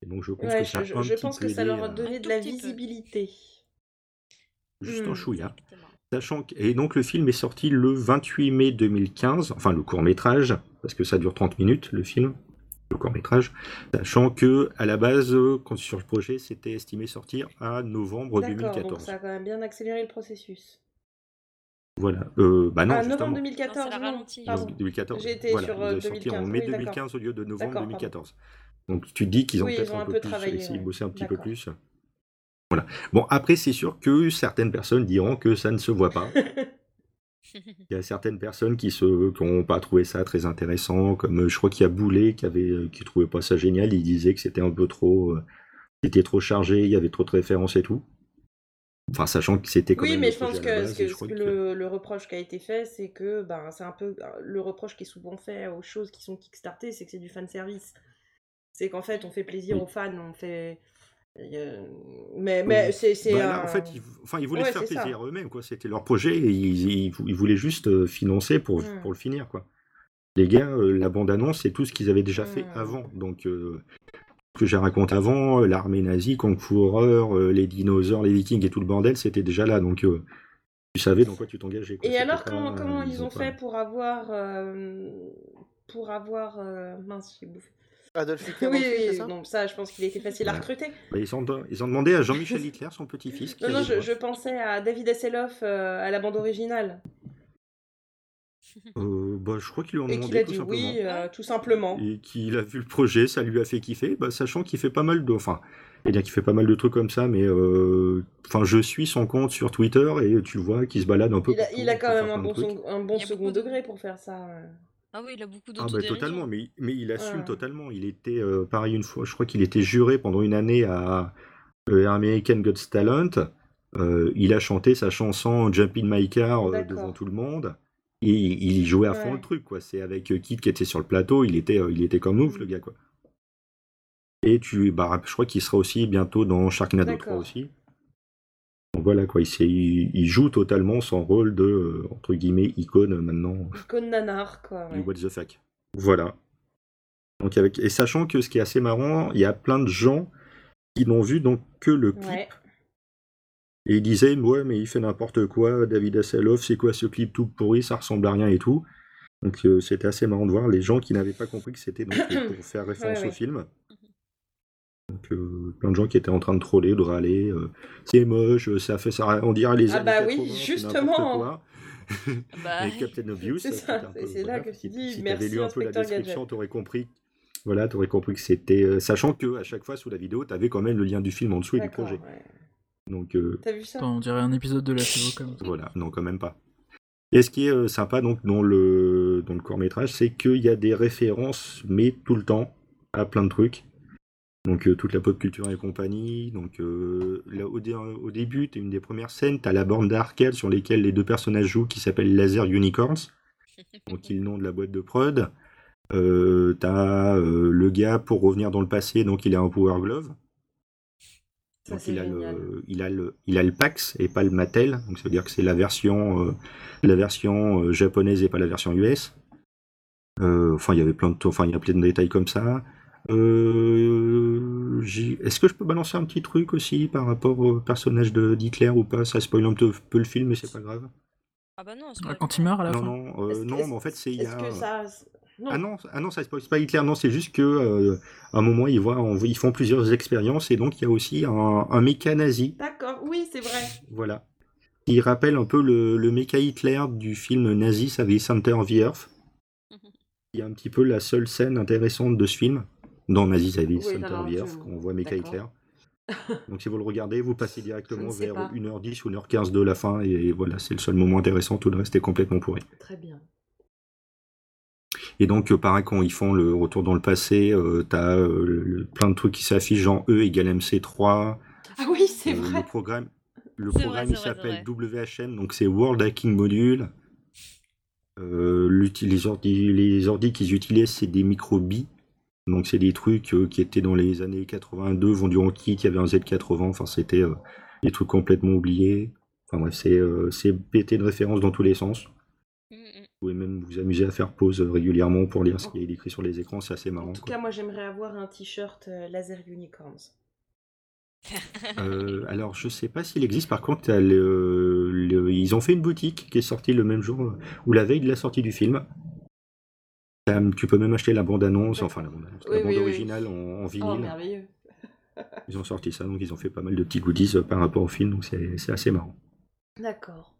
Et donc je pense ouais, que ça a je, un je petit pense peu que ça aidé leur a à- donné de la visibilité. juste Hmm. un chouïa. Sachant que, et donc le film est sorti le 28 mai 2015, enfin le court métrage, parce que ça dure 30 minutes le film, le court métrage, sachant que à la base, euh, quand sur le projet, c'était estimé sortir à novembre D'accord, donc 2014. ça a quand même bien accéléré le processus. Voilà. Euh, bah non, ah, justement. novembre Non, 2014, c'est la non, ralentie. pardon. Donc, 2014. J'ai été voilà, sur, ils euh, ont sorti en 2015, mai oui, d'accord. 2015 au lieu de novembre D'accord, 2014. Donc tu te dis qu'ils ont Oui, ils peut-être ont un, un peu, plus travaillé, essayé de bosser un petit peu plus. Voilà. Bon, après, c'est sûr que certaines personnes diront que ça ne se voit pas. [LAUGHS] [LAUGHS] Il y a certaines personnes qui se qui ont pas trouvé ça très intéressant, comme euh, je crois qu'il y a Boulet qui avait euh, qui trouvait pas ça génial, il disait que c'était un peu trop euh, c'était trop chargé, il y avait trop de références et tout. Enfin, sachant que c'était quand Oui, même mais je pense que, base, que- je que que- le, le reproche qui a été fait, c'est que ben, c'est un peu le reproche qui est souvent fait aux choses qui sont kickstartées, c'est que c'est du fan service. C'est qu'en fait, on fait plaisir Oui. aux fans, on fait. Euh, Mais, mais c'est. Bah un- en fait, ils, enfin, ils voulaient Ouais, se faire plaisir eux-mêmes, quoi. C'était leur projet et ils, ils- ils voulaient juste euh, financer pour, Mm. pour le finir, quoi. Les gars, euh, la bande-annonce, c'est tout ce qu'ils avaient déjà fait Mm. avant. Donc, euh, ce que j'ai raconté avant, l'armée nazie, Kung Fu Horror, les dinosaures, les vikings et tout le bordel, c'était déjà là. Donc, euh, tu savais dans quoi tu t'engageais. Et alors, pas- comment, comment ils, ont fait pour avoir. euh, pour avoir. mince, j'ai bouffé. Adolf Hitler, Oui, ça non, ça, je pense qu'il était facile à recruter. Bah, ils, ont, ils ont demandé à Jean-Michel Hitler, son petit-fils. Non, non, je, pensais à David Hasselhoff euh, à la bande originale. Euh, bah, je crois qu'ils lui ont Et demandé qu'il a tout dit simplement. oui, euh, tout simplement. et qu'il a vu le projet, ça lui a fait kiffer, bah, sachant qu'il fait pas mal de, enfin, il qu'il fait pas mal de trucs comme ça, mais euh, enfin, je suis son compte sur Twitter et tu vois qu'il se balade un peu. Il a, il quand même un bon, second- un bon de- degré pour faire ça. Ah oui, il a beaucoup Ah bah totalement, mais, mais il assume Ouais. totalement. Il était euh, pareil une fois, je crois qu'il était juré pendant une année à euh, American Got Talent. Euh, il a chanté sa chanson Jump in My Car euh, devant tout le monde. Et il y jouait à fond Ouais. le truc, quoi. C'est avec Kit qui était sur le plateau, il était, euh, il était comme ouf, Mm. le gars, quoi. Et tu, bah, je crois qu'il sera aussi bientôt dans Sharknado 3 D'accord. aussi. Donc voilà, quoi. Il, il, joue totalement son rôle de, euh, entre guillemets, icône euh, maintenant Icône nanar, quoi. du what the fuck. Voilà. Donc avec et sachant que ce qui est assez marrant, il y a plein de gens qui n'ont vu donc que le clip Ouais. et ils disaient ouais mais il fait n'importe quoi, David Hasselhoff, c'est quoi ce clip tout pourri, ça ressemble à rien et tout. Donc euh, c'était assez marrant de voir les gens qui n'avaient pas compris que c'était donc [COUGHS] pour faire référence ouais. au film. Donc, euh, plein de gens qui étaient en train de troller, de râler. euh, c'est moche, ça fait ça, on dirait les Ah bah oui, 80, c'est justement. quoi. Bah, [LAUGHS] Avec Captain Obvious, C'est ça, c'est là voilà, que tu si, dis, si merci, t'avais lu un peu la description, t'aurais compris. Voilà, t'aurais compris que c'était, euh, sachant que à chaque fois sous la vidéo, t'avais quand même le lien du film en dessous et du projet. ouais. Donc euh, T'as vu ça? Attends, on dirait un épisode de la TV comme ça. voilà, non quand même pas. Et ce qui est euh, sympa donc dans le dans le court métrage, c'est qu'il y a des références, mais tout le temps à plein de trucs. Donc euh, toute la pop culture et compagnie. Donc euh, là, au, dé- au début, une des premières scènes, t'as la borne d'arcade sur lesquelles les deux personnages jouent, qui s'appelle Laser Unicorns. [LAUGHS] Donc le nom de la boîte de prod. Euh, t'as euh, le gars pour revenir dans le passé, donc il a un Power Glove. Ça, Donc il a, le, il, a le, il a le PAX et pas le Mattel, donc ça veut dire que c'est la version, la version japonaise et pas la version US. Enfin, il y avait plein de, enfin, il y a plein de détails comme ça. Euh, Est-ce que je peux balancer un petit truc aussi par rapport au personnage de d'Hitler ou pas? Ça spoil un peu, peu le film, mais c'est pas grave. Ah bah non, pas Quand il meurt à la Non, fin non, euh, non, mais en fait, c'est il y Est-ce a. que ça. Non. Ah non, ah non, ça spoil pas Hitler, non, c'est juste que euh, à un moment ils voient, on- ils font plusieurs expériences et donc il y a aussi un, un méca nazi D'accord, oui, c'est vrai. Voilà. Il rappelle un peu le, le méca Hitler du film nazi, ça avait Center of the Earth. [LAUGHS] Il y a un petit peu la seule scène intéressante de ce film, dans Nazi Savage, Oui, Center Earth, qu'on voit d'accord. Hitler. Donc si vous le regardez, vous passez directement vers pas. 1h10 ou 1h15 de la fin, et voilà, c'est le seul moment intéressant, tout le reste est complètement pourri. Très bien. Et donc, euh, pareil, quand ils font le retour dans le passé, euh, t'as euh, le- plein de trucs qui s'affichent, genre E égale MC3, Ah oui, c'est Euh, vrai. Le programme, le vrai, programme il s'appelle WHM, donc c'est World Hacking Module. Les ordi, les ordi qu'ils utilisent, c'est des micro-bi. Donc c'est des trucs euh, qui étaient dans les années 82, vendus en kit, il y avait un Z80, enfin c'était euh, des trucs complètement oubliés. Enfin bref, c'est euh, pété de références dans tous les sens. Mm, mm. Vous pouvez même vous amuser à faire pause euh, régulièrement pour lire ce qui est écrit sur les écrans, c'est assez marrant. En tout quoi. cas, moi, j'aimerais avoir un t-shirt Laser Unicorns. Alors, je sais pas s'il existe. Par contre, t'as le- le- ils ont fait une boutique qui est sortie le même jour ou la veille de la sortie du film. Tu peux même acheter la bande-annonce, enfin la bande-annonce, la bande oui, oui. originale en, en Oh, vinyle. merveilleux. ils ont sorti ça, donc ils ont fait pas mal de petits goodies euh, par rapport au film, donc c'est assez marrant. D'accord.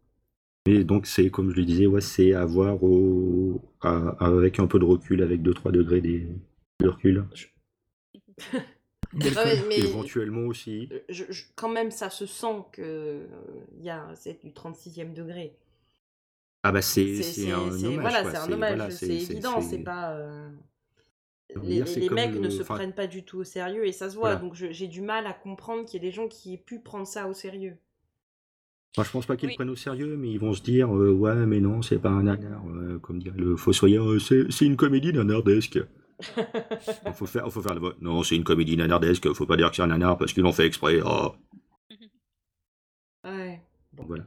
Et donc, c'est comme je le disais, ouais, c'est à voir au, à- avec un peu de recul, avec 2-3 degrés des, de recul. [LAUGHS] Ah ouais, colle. mais Éventuellement aussi. je- je- quand même, ça se sent que euh, il y a c'est du 36e degré. Ah bah c'est un hommage. Voilà, c'est un hommage, voilà, c'est évident, c'est- pas. euh, Les, mecs le- ne se enfin, prennent pas du tout au sérieux et ça se voit, Voilà. donc j'ai du mal à comprendre qu'il y ait des gens qui aient pu prendre ça au sérieux. Enfin, je pense pas qu'ils Oui. le prennent au sérieux, mais ils vont se dire euh, ouais, mais non, c'est pas un nanar, euh, comme dirait le fossoyeur, euh, c'est c'est une comédie nanardesque. [LAUGHS] Il faut faire, faut faire voix. Non, c'est une comédie nanardesque. Faut pas dire que c'est un nanar parce qu'ils l'ont fait exprès. Oh. [LAUGHS] Ouais. Bon, voilà.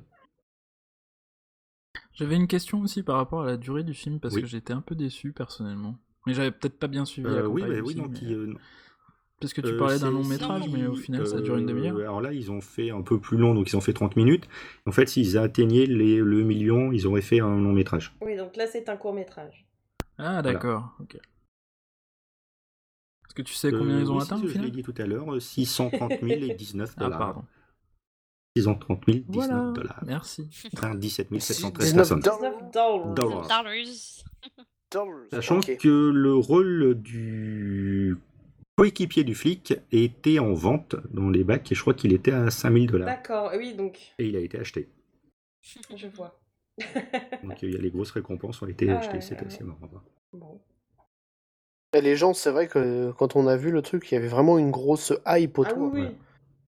J'avais une question aussi par rapport à la durée du film parce Oui. que j'étais un peu déçu personnellement. Mais j'avais peut-être pas bien suivi la Euh, oui, bah, oui, mais- il, euh, Parce que tu euh, parlais d'un long métrage, mais au final ça dure une euh, demi-heure. Alors là, ils ont fait un peu plus long, donc ils ont fait 30 minutes. En fait, s'ils atteignaient les, le million, ils auraient fait un long métrage. Oui, donc là c'est un court métrage. Ah d'accord, ok. Est-ce que tu sais combien Euh, ils ont oui, atteint si, au Je l'ai final? dit tout à l'heure, euh, 630 000 et 19 Ah dollars. pardon. 630 000, 19 Voilà, dollars. merci. Enfin, 17 713 19 personnes. dollars. 19 dollars. Dollars. Sachant que le rôle du coéquipier du flic était en vente dans les bacs et je crois qu'il était à 5000 dollars. D'accord, oui, donc Et il a été acheté. [LAUGHS] je vois. [LAUGHS] Donc il y a les grosses récompenses ont été Ah, achetées, ouais, c'était ouais. assez marrant. Bon. Et les gens, c'est vrai que quand on a vu le truc, il y avait vraiment une grosse hype Ah autour. oui, oui.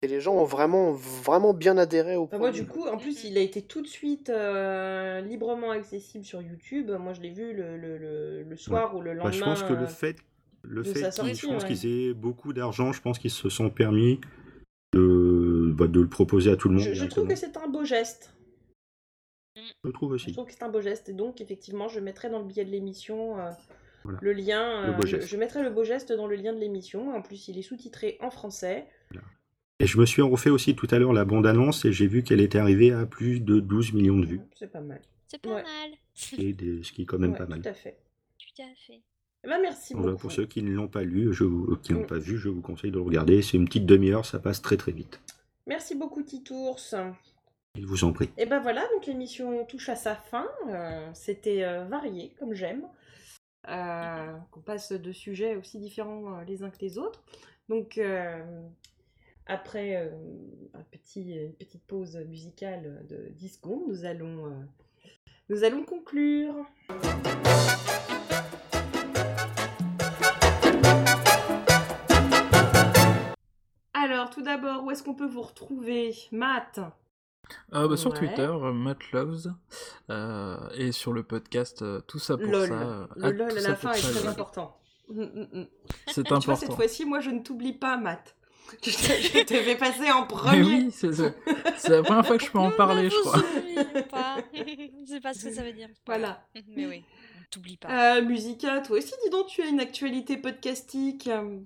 Et les gens ont vraiment, vraiment bien adhéré au Bah, moi, du coup, en plus, il a été tout de suite euh, librement accessible sur YouTube. Moi, je l'ai vu le, le, le, le soir ou le Bah, lendemain. je pense que le euh, fait, le fait sortie, je pense ouais. qu'ils aient beaucoup d'argent, je pense qu'ils se sont permis de, bah, de le proposer à tout le monde. Je, je trouve que c'est un beau geste. Je trouve Je aussi. trouve que c'est un beau geste. Et donc, effectivement, je mettrai dans le billet de l'émission euh, Voilà. le lien. Le euh, beau je, geste. je mettrai le beau geste dans le lien de l'émission. En plus, il est sous-titré en français. Et je me suis refait aussi tout à l'heure la bande-annonce et j'ai vu qu'elle était arrivée à plus de 12 millions de vues. C'est pas mal. C'est pas Ouais. mal. Et des- ce qui est quand même Ouais, pas mal. Tout à fait. Tout à fait. Eh ben, merci Voilà, beaucoup. pour ceux qui ne l'ont pas lu, je vous- qui n'ont Mm. pas vu, je vous conseille de le regarder. C'est une petite demi-heure, ça passe très très vite. Merci beaucoup, Titours. Je vous en prie. Et ben voilà, donc l'émission touche à sa fin. Euh, C'était euh, varié, comme j'aime. Euh, Qu'on passe de sujets aussi différents euh, les uns que les autres. Donc, euh, après euh, un petit, une petite pause musicale de 10 secondes, nous allons, euh, nous allons conclure. Alors, tout d'abord, où est-ce qu'on peut vous retrouver Matt? Euh, bah, sur Ouais. Twitter, euh, Matt Loves, euh, et sur le podcast euh, Tout ça pour LOL. ça. Le LOL à la fin est très important. C'est [LAUGHS] Tu vois, cette important. fois-ci, moi, je ne t'oublie pas, Matt. Je te, je te vais passer en [LAUGHS] Mais premier. oui, c'est c'est- c'est la première fois que je peux en parler, je crois. pas. [LAUGHS] je sais pas ce que ça veut dire. Voilà. [LAUGHS] Mais oui, t'oublie pas. Euh, Musica, toi aussi, dis donc, tu as une actualité podcastique. euh,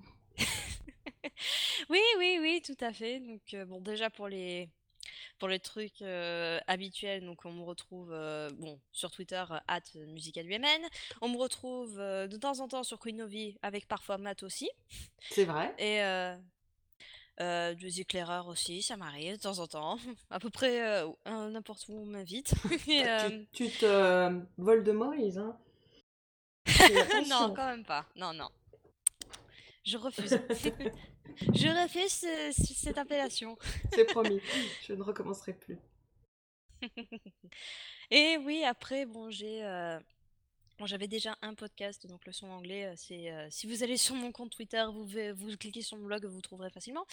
Oui, oui, oui, tout à fait. Donc, euh, bon, déjà pour les, pour les trucs euh, habituels, donc on me retrouve euh, bon, sur Twitter, at musicalumn. On me retrouve euh, de temps en temps sur Queen Novi, avec parfois Matt aussi. C'est vrai. Et euh, des éclaireurs aussi, ça m'arrive de temps en temps. [LAUGHS] À peu près euh, n'importe où on m'invite. [LAUGHS] Et, euh, Tu, tu te euh, voles de Moïse, hein. [LAUGHS] Non, quand même pas. Non, non. Je refuse. Je refuse ce- ce- cette appellation. C'est promis. Je ne recommencerai plus. Et oui, après, bon, j'ai. Bon, j'avais déjà un podcast, donc le son anglais, euh, c'est. euh, si vous allez sur mon compte Twitter, vous, cliquez sur mon blog, vous trouverez facilement.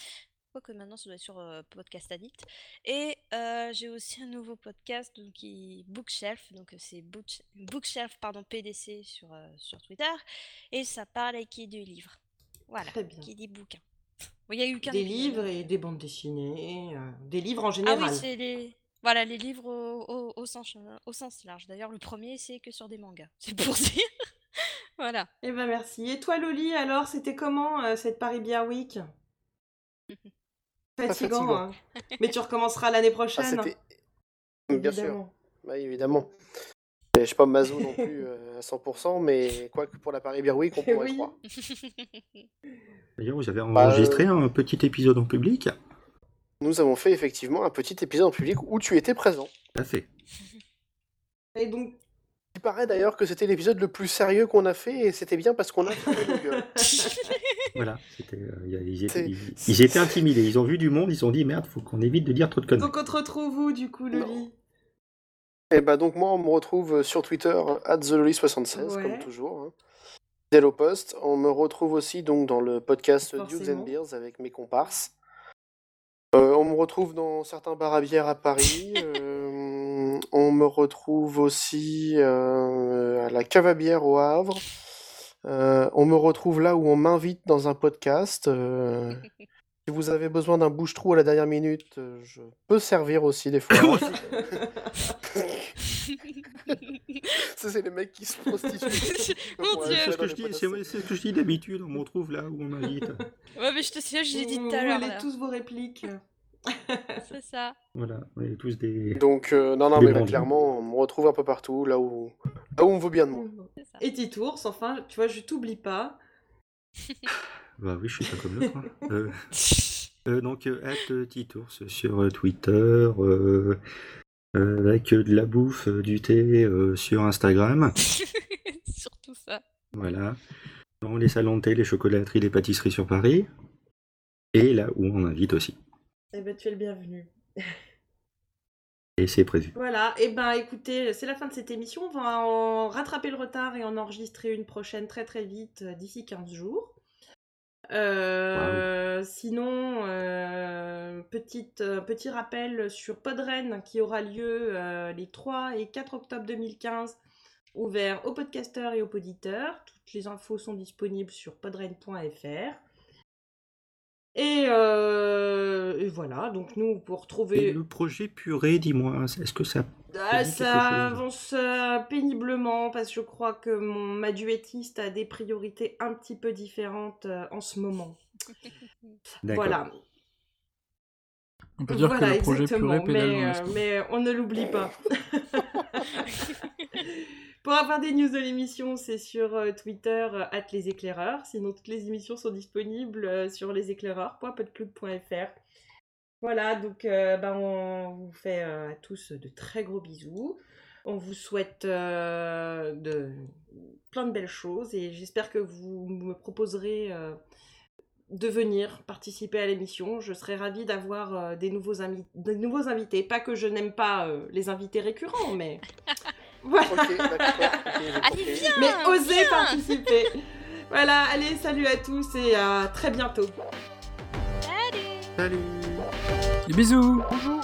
Quoique maintenant, ça doit être sur euh, Podcast Addict. Et euh, j'ai aussi un nouveau podcast, donc qui Bookshelf, donc c'est Book- Bookshelf, pardon, PDC sur, sur Twitter. Et ça parle qui de livres. Voilà, Très bien. qui dit bouquins. Bon, Il y a eu qu'un Des livres et des bandes dessinées. des livres en Ah général. oui, c'est les... Voilà, les livres au, au- au sens, au sens large. D'ailleurs, le premier, c'est que sur des mangas. [LAUGHS] C'est pour dire. voilà. Eh ben merci. Et toi, Loli, alors, c'était comment euh, cette Paris Beer Week? Fatigant, fatigant. hein. Mais tu recommenceras l'année Ah, prochaine. c'était. Bien sûr, évidemment. bah, évidemment. Je suis pas Mazo non plus euh, à 100%, mais quoi que pour la Paris Beer Week, on [LAUGHS] pourrait Oui. croire. [LAUGHS] D'ailleurs, vous avez Bah, enregistré un petit épisode en public Nous avons fait effectivement un petit épisode en public où tu étais présent. Tout à fait. [LAUGHS] Et donc, Il paraît d'ailleurs que c'était l'épisode le plus sérieux qu'on a fait et c'était bien parce qu'on a gueules. [LAUGHS] Voilà. c'était, euh, ils, étaient, ils- ils étaient intimidés. Ils ont vu du monde. Ils se sont dit merde, faut qu'on évite de dire trop de conneries. donc on te retrouve où, du coup, Loli Et bah donc moi on me retrouve sur Twitter at TheLoli76 Ouais. comme toujours. Hein. Au poste. On me retrouve aussi donc dans le podcast Dudes and Beers avec mes comparses. Euh, on me retrouve dans certains bars à bière à Paris. [LAUGHS] Euh, on me retrouve aussi euh, à la cave à bière au Havre. On me retrouve là où on m'invite dans un podcast. [LAUGHS] Si vous avez besoin d'un bouche-trou à la dernière minute, euh, je peux servir aussi des fois. [LAUGHS] Ça, c'est les mecs qui se prostituent. [LAUGHS] Mon Dieu. C'est ce que je dis, podcasts. c'est c'est ce que je dis d'habitude. On me retrouve là où on m'invite. [LAUGHS] Ouais, mais je te signale, je l'ai dit Vous- tout à vous l'heure. là. tous vos répliques. C'est ça. Voilà. On est tous des. Donc, euh, non, non, Des mais clairement, on me retrouve un peu partout, là où, là où on veut bien de moi. Et Titours, enfin, tu vois, je t'oublie pas. Bah oui, je suis pas comme l'autre. [LAUGHS] hein. Euh, euh, donc, euh, at Titours sur Twitter, avec de la bouffe, du thé euh, sur Instagram. [LAUGHS] Surtout ça. Voilà. Dans les salons de thé, les chocolateries, les pâtisseries sur Paris. Et là où on invite aussi. Eh ben, tu es le bienvenu. Et c'est prévu. Voilà, et ben écoutez, c'est la fin de cette émission. On va en rattraper le retard et en enregistrer une prochaine très très vite, d'ici 15 jours. Euh, Sinon, euh, petite, euh, petit rappel sur Podren qui aura lieu euh, les 3 et 4 octobre 2015, ouvert aux podcasteurs et aux poditeurs. Toutes les infos sont disponibles sur podren.fr. Et, euh, et voilà, donc nous, pour Et trouver... le projet purée, dis-moi, est-ce que ça. Ah, ça avance euh, péniblement parce que je crois que mon, ma duettiste a des priorités un petit peu différentes euh, en ce moment. D'accord. Voilà, On peut dire voilà que le projet exactement. Mais, euh, mais on ne l'oublie pas. [LAUGHS] Pour avoir des news de l'émission, c'est sur Twitter, at les éclaireurs. Sinon, toutes les émissions sont disponibles sur leséclaireurs.podclub.fr. Voilà, donc euh, ben, on vous fait euh, à tous de très gros bisous. On vous souhaite euh, de, plein de belles choses et j'espère que vous me proposerez euh, de venir participer à l'émission. Je serais ravie d'avoir euh, des, nouveaux des nouveaux invités. Pas que je n'aime pas euh, les invités récurrents, mais [LAUGHS] voilà. Allez, viens Mais osez viens participer. Voilà, allez, salut à tous et à très bientôt. Salut. Des bisous Bonjour.